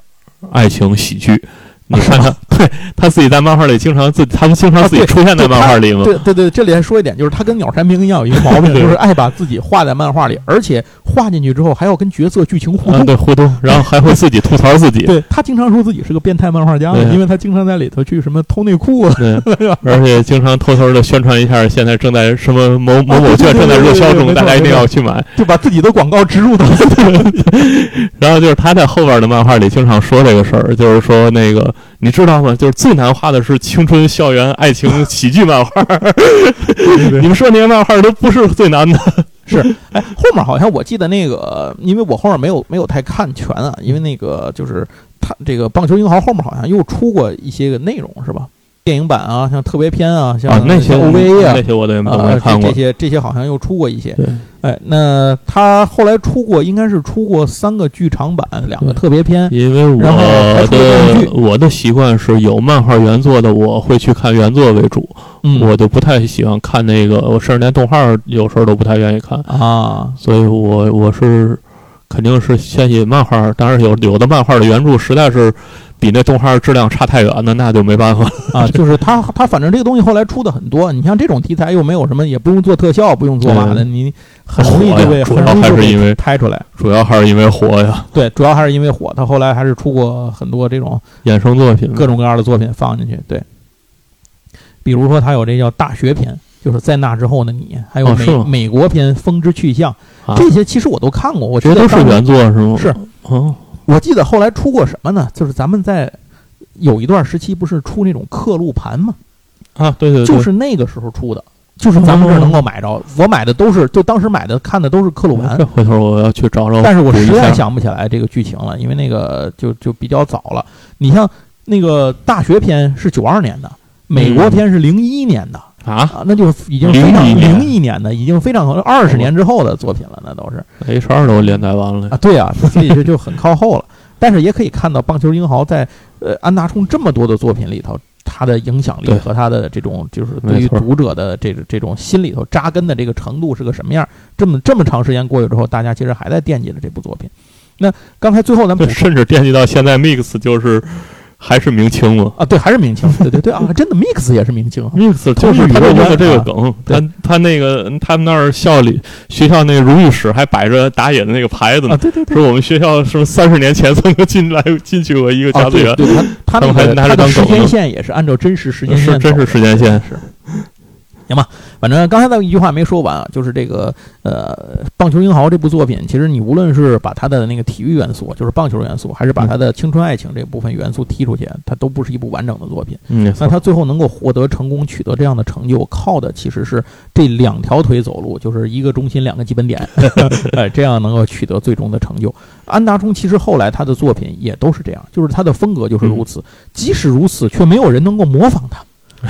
爱情喜剧。你看他，对他自己在漫画里经常自，他们经常自己出现在漫画里吗。
对对对，这里还说一点，就是他跟鸟山明一样有一个毛病，就是爱把自己画在漫画里，而且画进去之后还要跟角色剧情互
啊，
动。
对互动，然后还会自己吐槽自己。
对他经常说自己是个变态漫画家，
对
因为他经常在里头去什么偷内裤啊，
对，而且经常偷偷的宣传一下，现在正在什么某某某券正在热销中，大家一定要去买。
就把自己的广告植入到
然后就是他在后边的漫画里经常说这个事儿，就是说那个你知道吗？就是最难画的是青春校园爱情喜剧漫画，你们说那些漫画都不是最难的。
是，哎，后面好像我记得那个，因为我后面没有没有太看全啊，因为那个就是他这个棒球英豪后面好像又出过一些个内容是吧？电影版啊，像特别篇啊，像
啊，那些
OVA 啊
那，些我都都
啊，
没看过
这这。些这些好像又出过一些。
对，
哎，那他后来出过，应该是出过三个剧场版，两个特别篇。
因为我的我的习惯是有漫画原作的，我会去看原作为主，
嗯，
我就不太喜欢看那个，我甚至连动画有时候都不太愿意看，
啊，
所以我我是肯定是先以漫画，当然有有的漫画的原著实在是比那动画质量差太远了，那就没办法。
啊，就是他他反正这个东西后来出的很多，你像这种题材又没有什么，也不用做特效，不用做嘛的，你很容易就被很容易就被
还是因为
拍出来。
主要还是因为火呀，
对，主要还是因为火，他后来还是出过很多这种
衍生作品
各种各样的作品放进去。对，比如说他有这叫大学篇，就是在那之后的你，还有美、美国片《风之去向》
啊，
这些其实我都看过，我觉得
都是原作是吗？
是，
哦，
我记得后来出过什么呢？就是咱们在有一段时期不是出那种刻录盘吗？
啊，对对对，
就是那个时候出的，就是咱们这儿能够买着。我买的都是，就当时买的看的都是刻录盘，
回头我要去找找，
但是我实在想不起来这个剧情了，因为那个就就比较早了。你像那个大学篇是九二年的，美国篇是零一年的。
啊
啊，那就是已经非常
01年
零一年的，已经非常二十年之后的作品了，那都是
，H 二都连载完了
啊，对啊，所以这就很靠后了。但是也可以看到，棒球英豪在呃安达充这么多的作品里头，他的影响力和他的这种就是对于读者的这个这种心里头扎根的这个程度是个什么样？这么这么长时间过去之后，大家其实还在惦记着这部作品。那刚才最后咱们
甚至惦记到现在，Mix 就是还是明清吗
啊，对，还是明清，对对对啊，真的 Mix 也是明清啊
，？Mix 就是他就用的这个
啊
梗，
对
他他那个他们那儿校里学校那个荣誉室还摆着打野的那个牌子
啊，
呢，
对对对
说。我们学校是三十年前曾经进来进去过一个
啊，
甲子园，
对对，他
们还拿着当梗呢
间线也是按照真实时间线
是真实时间线。
是。行吧，反正刚才那一句话没说完啊，就是这个呃，《棒球英豪》这部作品，其实你无论是把它的那个体育元素，就是棒球元素，还是把它的青春爱情这部分元素踢出去，它都不是一部完整的作品。
嗯，
那他最后能够获得成功，取得这样的成就，靠的其实是这两条腿走路，就是一个中心，两个基本点，哎，这样能够取得最终的成就。安达充其实后来他的作品也都是这样，就是他的风格就是如此，即使如此，却没有人能够模仿他。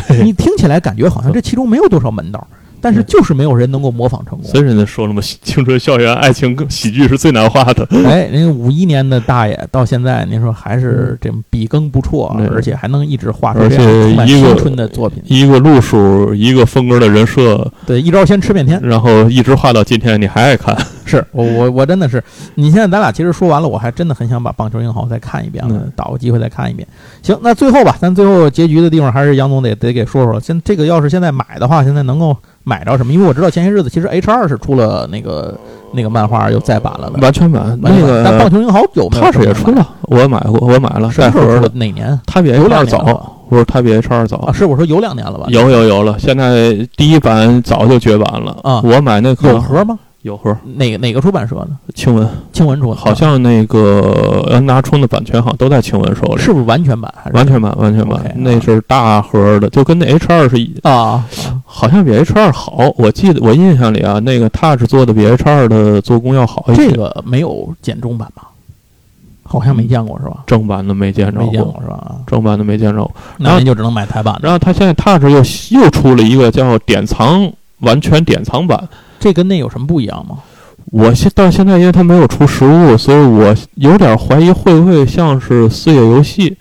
你听起来感觉好像这其中没有多少门道，但是就是没有人能够模仿成功。
所以人家说了嘛，青春校园爱情喜剧是最难画的。
哎，人家五一年的大爷到现在，您说还是这笔耕不辍，
对
而且还能一直画出这样青春的作品。
一个路数，一个风格的人设，
对，一招先吃遍天。
然后一直画到今天，你还爱看。
是我我我真的是，你现在咱俩其实说完了，我还真的很想把《棒球英豪》再看一遍了
嗯，
找个机会再看一遍。行，那最后吧，咱最后结局的地方还是杨总得得给说说。现这个要是现在买的话，现在能够买着什么？因为我知道前些日子其实 H 二是出了那个那个漫画又再版了的，
完全版那
完全版但《棒球英豪》有没有？
踏实也出，了，我买过，我买了
什么时候出的
带盒的。？
哪年
他比 H 二早，不是他比 H 二
啊？
早。
是我说有两年了吧？
有有有了，现在第一版早就绝版了
啊
我买那个
有盒吗？
有盒，
哪个哪个出版社的？
青文
青文出的，
好像那个安达充的版权好像都在青文手里。
是不是完全版？还是
完全版，完全版那是大盒的，就跟那 H 二是一，
啊？
好像比 H 二好。我记得我印象里啊，那个 Touch 做的比 H 二的做工要好一些。
这个没有简中版吧？好像没见过是吧？
正版的没见着
没见
过，
是吧？
正版的没见着过。
那您就只能买台版的。
然后他现在 Touch 又又出了一个叫典藏完全典藏版。
这跟那有什么不一样吗？
我现到现在，因为他没有出实物，所以我有点怀疑会不会像是四月游戏。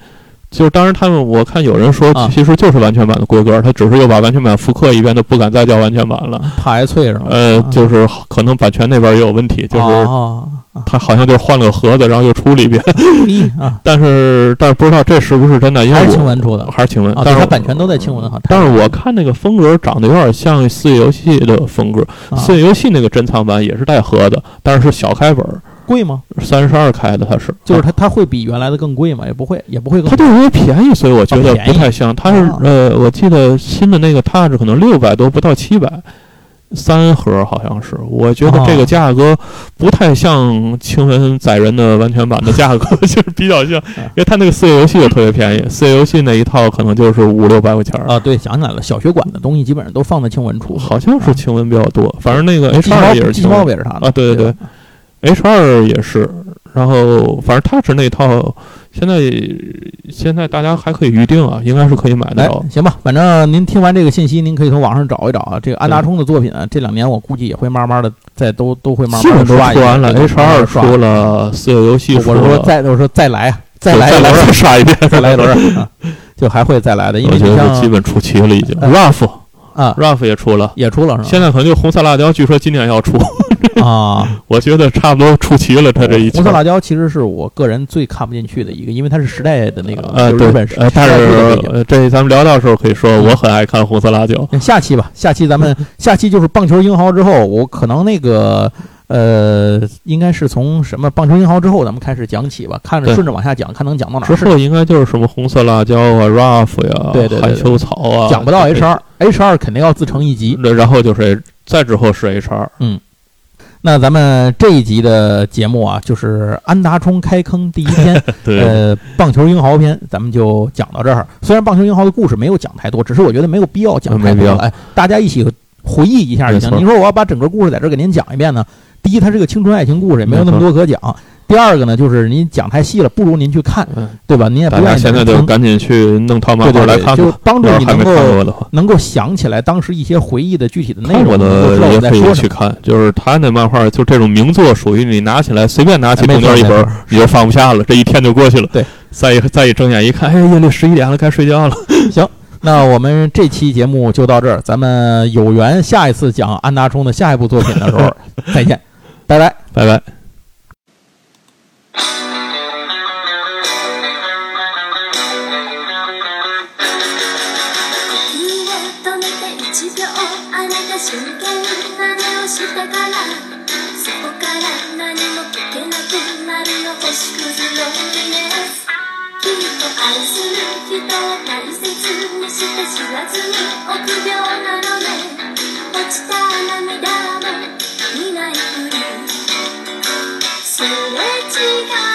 就是当然，他们我看有人说
啊，
其实就是完全版的规格，他只是又把完全版复刻一遍，都不敢再叫完全版了。
怕挨脆是吧？
呃，
啊
就是可能版权那边也有问题，就是
哦，
他好像就是换了个盒子，然后又出了一遍。
啊，
但是但是不知道这是不是真的，因为
还是
我
青文出的
还是青文
啊，，
但是
它版权都在青文哈。
但是我看那个风格长得有点像四叶游戏的风格，
啊
四叶游戏那个珍藏版也是带盒的，但是是小开本儿，
贵吗？
三十二开的它是，
就是它它会比原来的更贵吗？也不会，也不会更
它就是因为便宜，所以我觉得不太像。它是
啊
呃，我记得新的那个 Touch 可能六百多，不到七百。三盒好像是，我觉得这
哦
个价格不太像青文载人的完全版的价格，就是比较像，因为它那个四 A 游戏也特别便宜，四 A 游戏那一套可能就是五六百块钱儿，
啊，对，想起来了，小学馆的东西基本上都放在青文出，
好像是青文比较多，反正那个 H 二也是
机器
青文
也是它的。
啊，对对对。
吧
，H 二也是，然后反正 Touch 那套现在现在大家还可以预定啊，应该是可以买得
来
到。，
行吧，反正您听完这个信息，您可以从网上找一找啊。这个安达充的作品啊，这两年我估计也会慢慢的再都都会慢慢的刷一
出完了，H 二
刷
出了，四个游戏出
我说再我说再来啊，再来
再来
一轮
再刷一遍，
再来一轮啊，就还会再来的，因
我觉
为你像
得基本出齐了已经。
呃
Ruff
啊
Ruff 也出了，
也出了是吧
现在可能就红色辣椒，据说今年要出，
吧？啊，
我觉得差不多出齐了。他这一期
红色辣椒其实是我个人最看不进去的一个，因为它是时代的那个
呃对
本时代的
这咱们聊到时候可以说，我很爱看红色辣椒。
下期吧，下期咱们 下期就是棒球英豪之后，我可能那个呃，应该是从什么棒球英豪之后咱们开始讲起吧，看着顺着往下讲，看能讲到哪
之
儿之。
后应该就是什么红色辣椒啊、Ruff 呀、
对对对
含羞草啊，
讲不到 H 二，H 二肯定要自成一集。
这然后就是再之后是 H 二。
那咱们这一集的节目啊，就是安达充开坑第一篇，呃，棒球英豪篇，咱们就讲到这儿。虽然棒球英豪的故事没有讲太多，只是我觉得没有必要讲太多哎，大家一起回忆一下就行。
没错
您说我要把整个故事在这儿给您讲一遍呢？第一，它是个青春爱情故事，也没有那么多可讲；第二个呢，就是您讲太细了，不如您去看，
嗯，
对吧？您也不
大
愿意
家现在就
听
赶紧去弄套漫
对对对，
画来看吧
就。帮助你能
要是还没看
够
过的话，
能够想起来当时一些回忆的具体的内容，
看过
能够知道我
的也可以
在说什么。
去看。就是他那漫画，就这种名作，属于你拿起来随便拿起
哎没错
中间一本
没错，
你就放不下了，这一天就过去了。
对，
再一再一睁眼一看，哎，夜里十一点了，该睡觉了。
那我们这期节目就到这儿，咱们有缘下一次讲安达充的下一部作品的时候再见，拜拜。
拜拜。「
1秒あなた 真剣な目をしてからそこから何も聞けなくなるの星屑ロンですきっと愛する人を大切にして知らずに臆病なのね落ちた涙も見ないふりする to find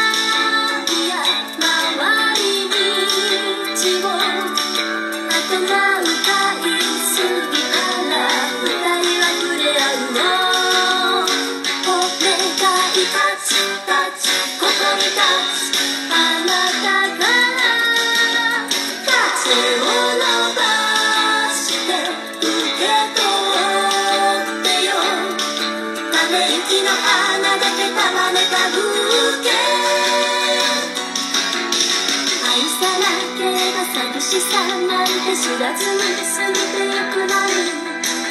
しさなんて知らずに過ぎてゆくのに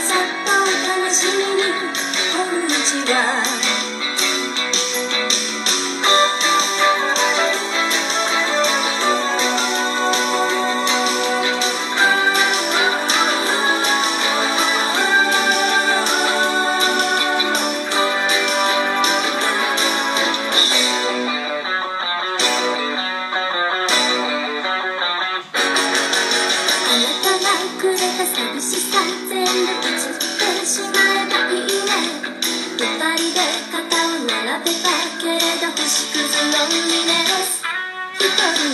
さっと悲しみにこんにちは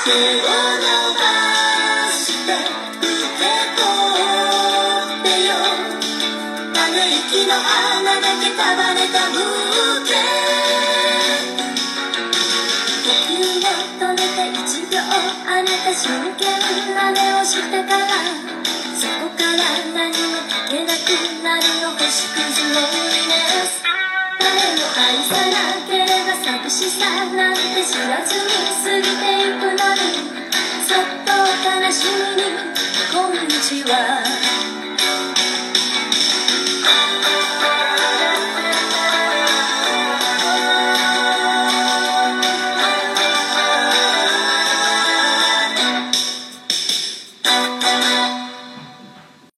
そこから何も聞けなくなるの星屑ロンリネス誰も愛さなければ寂しさなんて知らずに過ぎてゆくのにそっと悲しみにこんにちは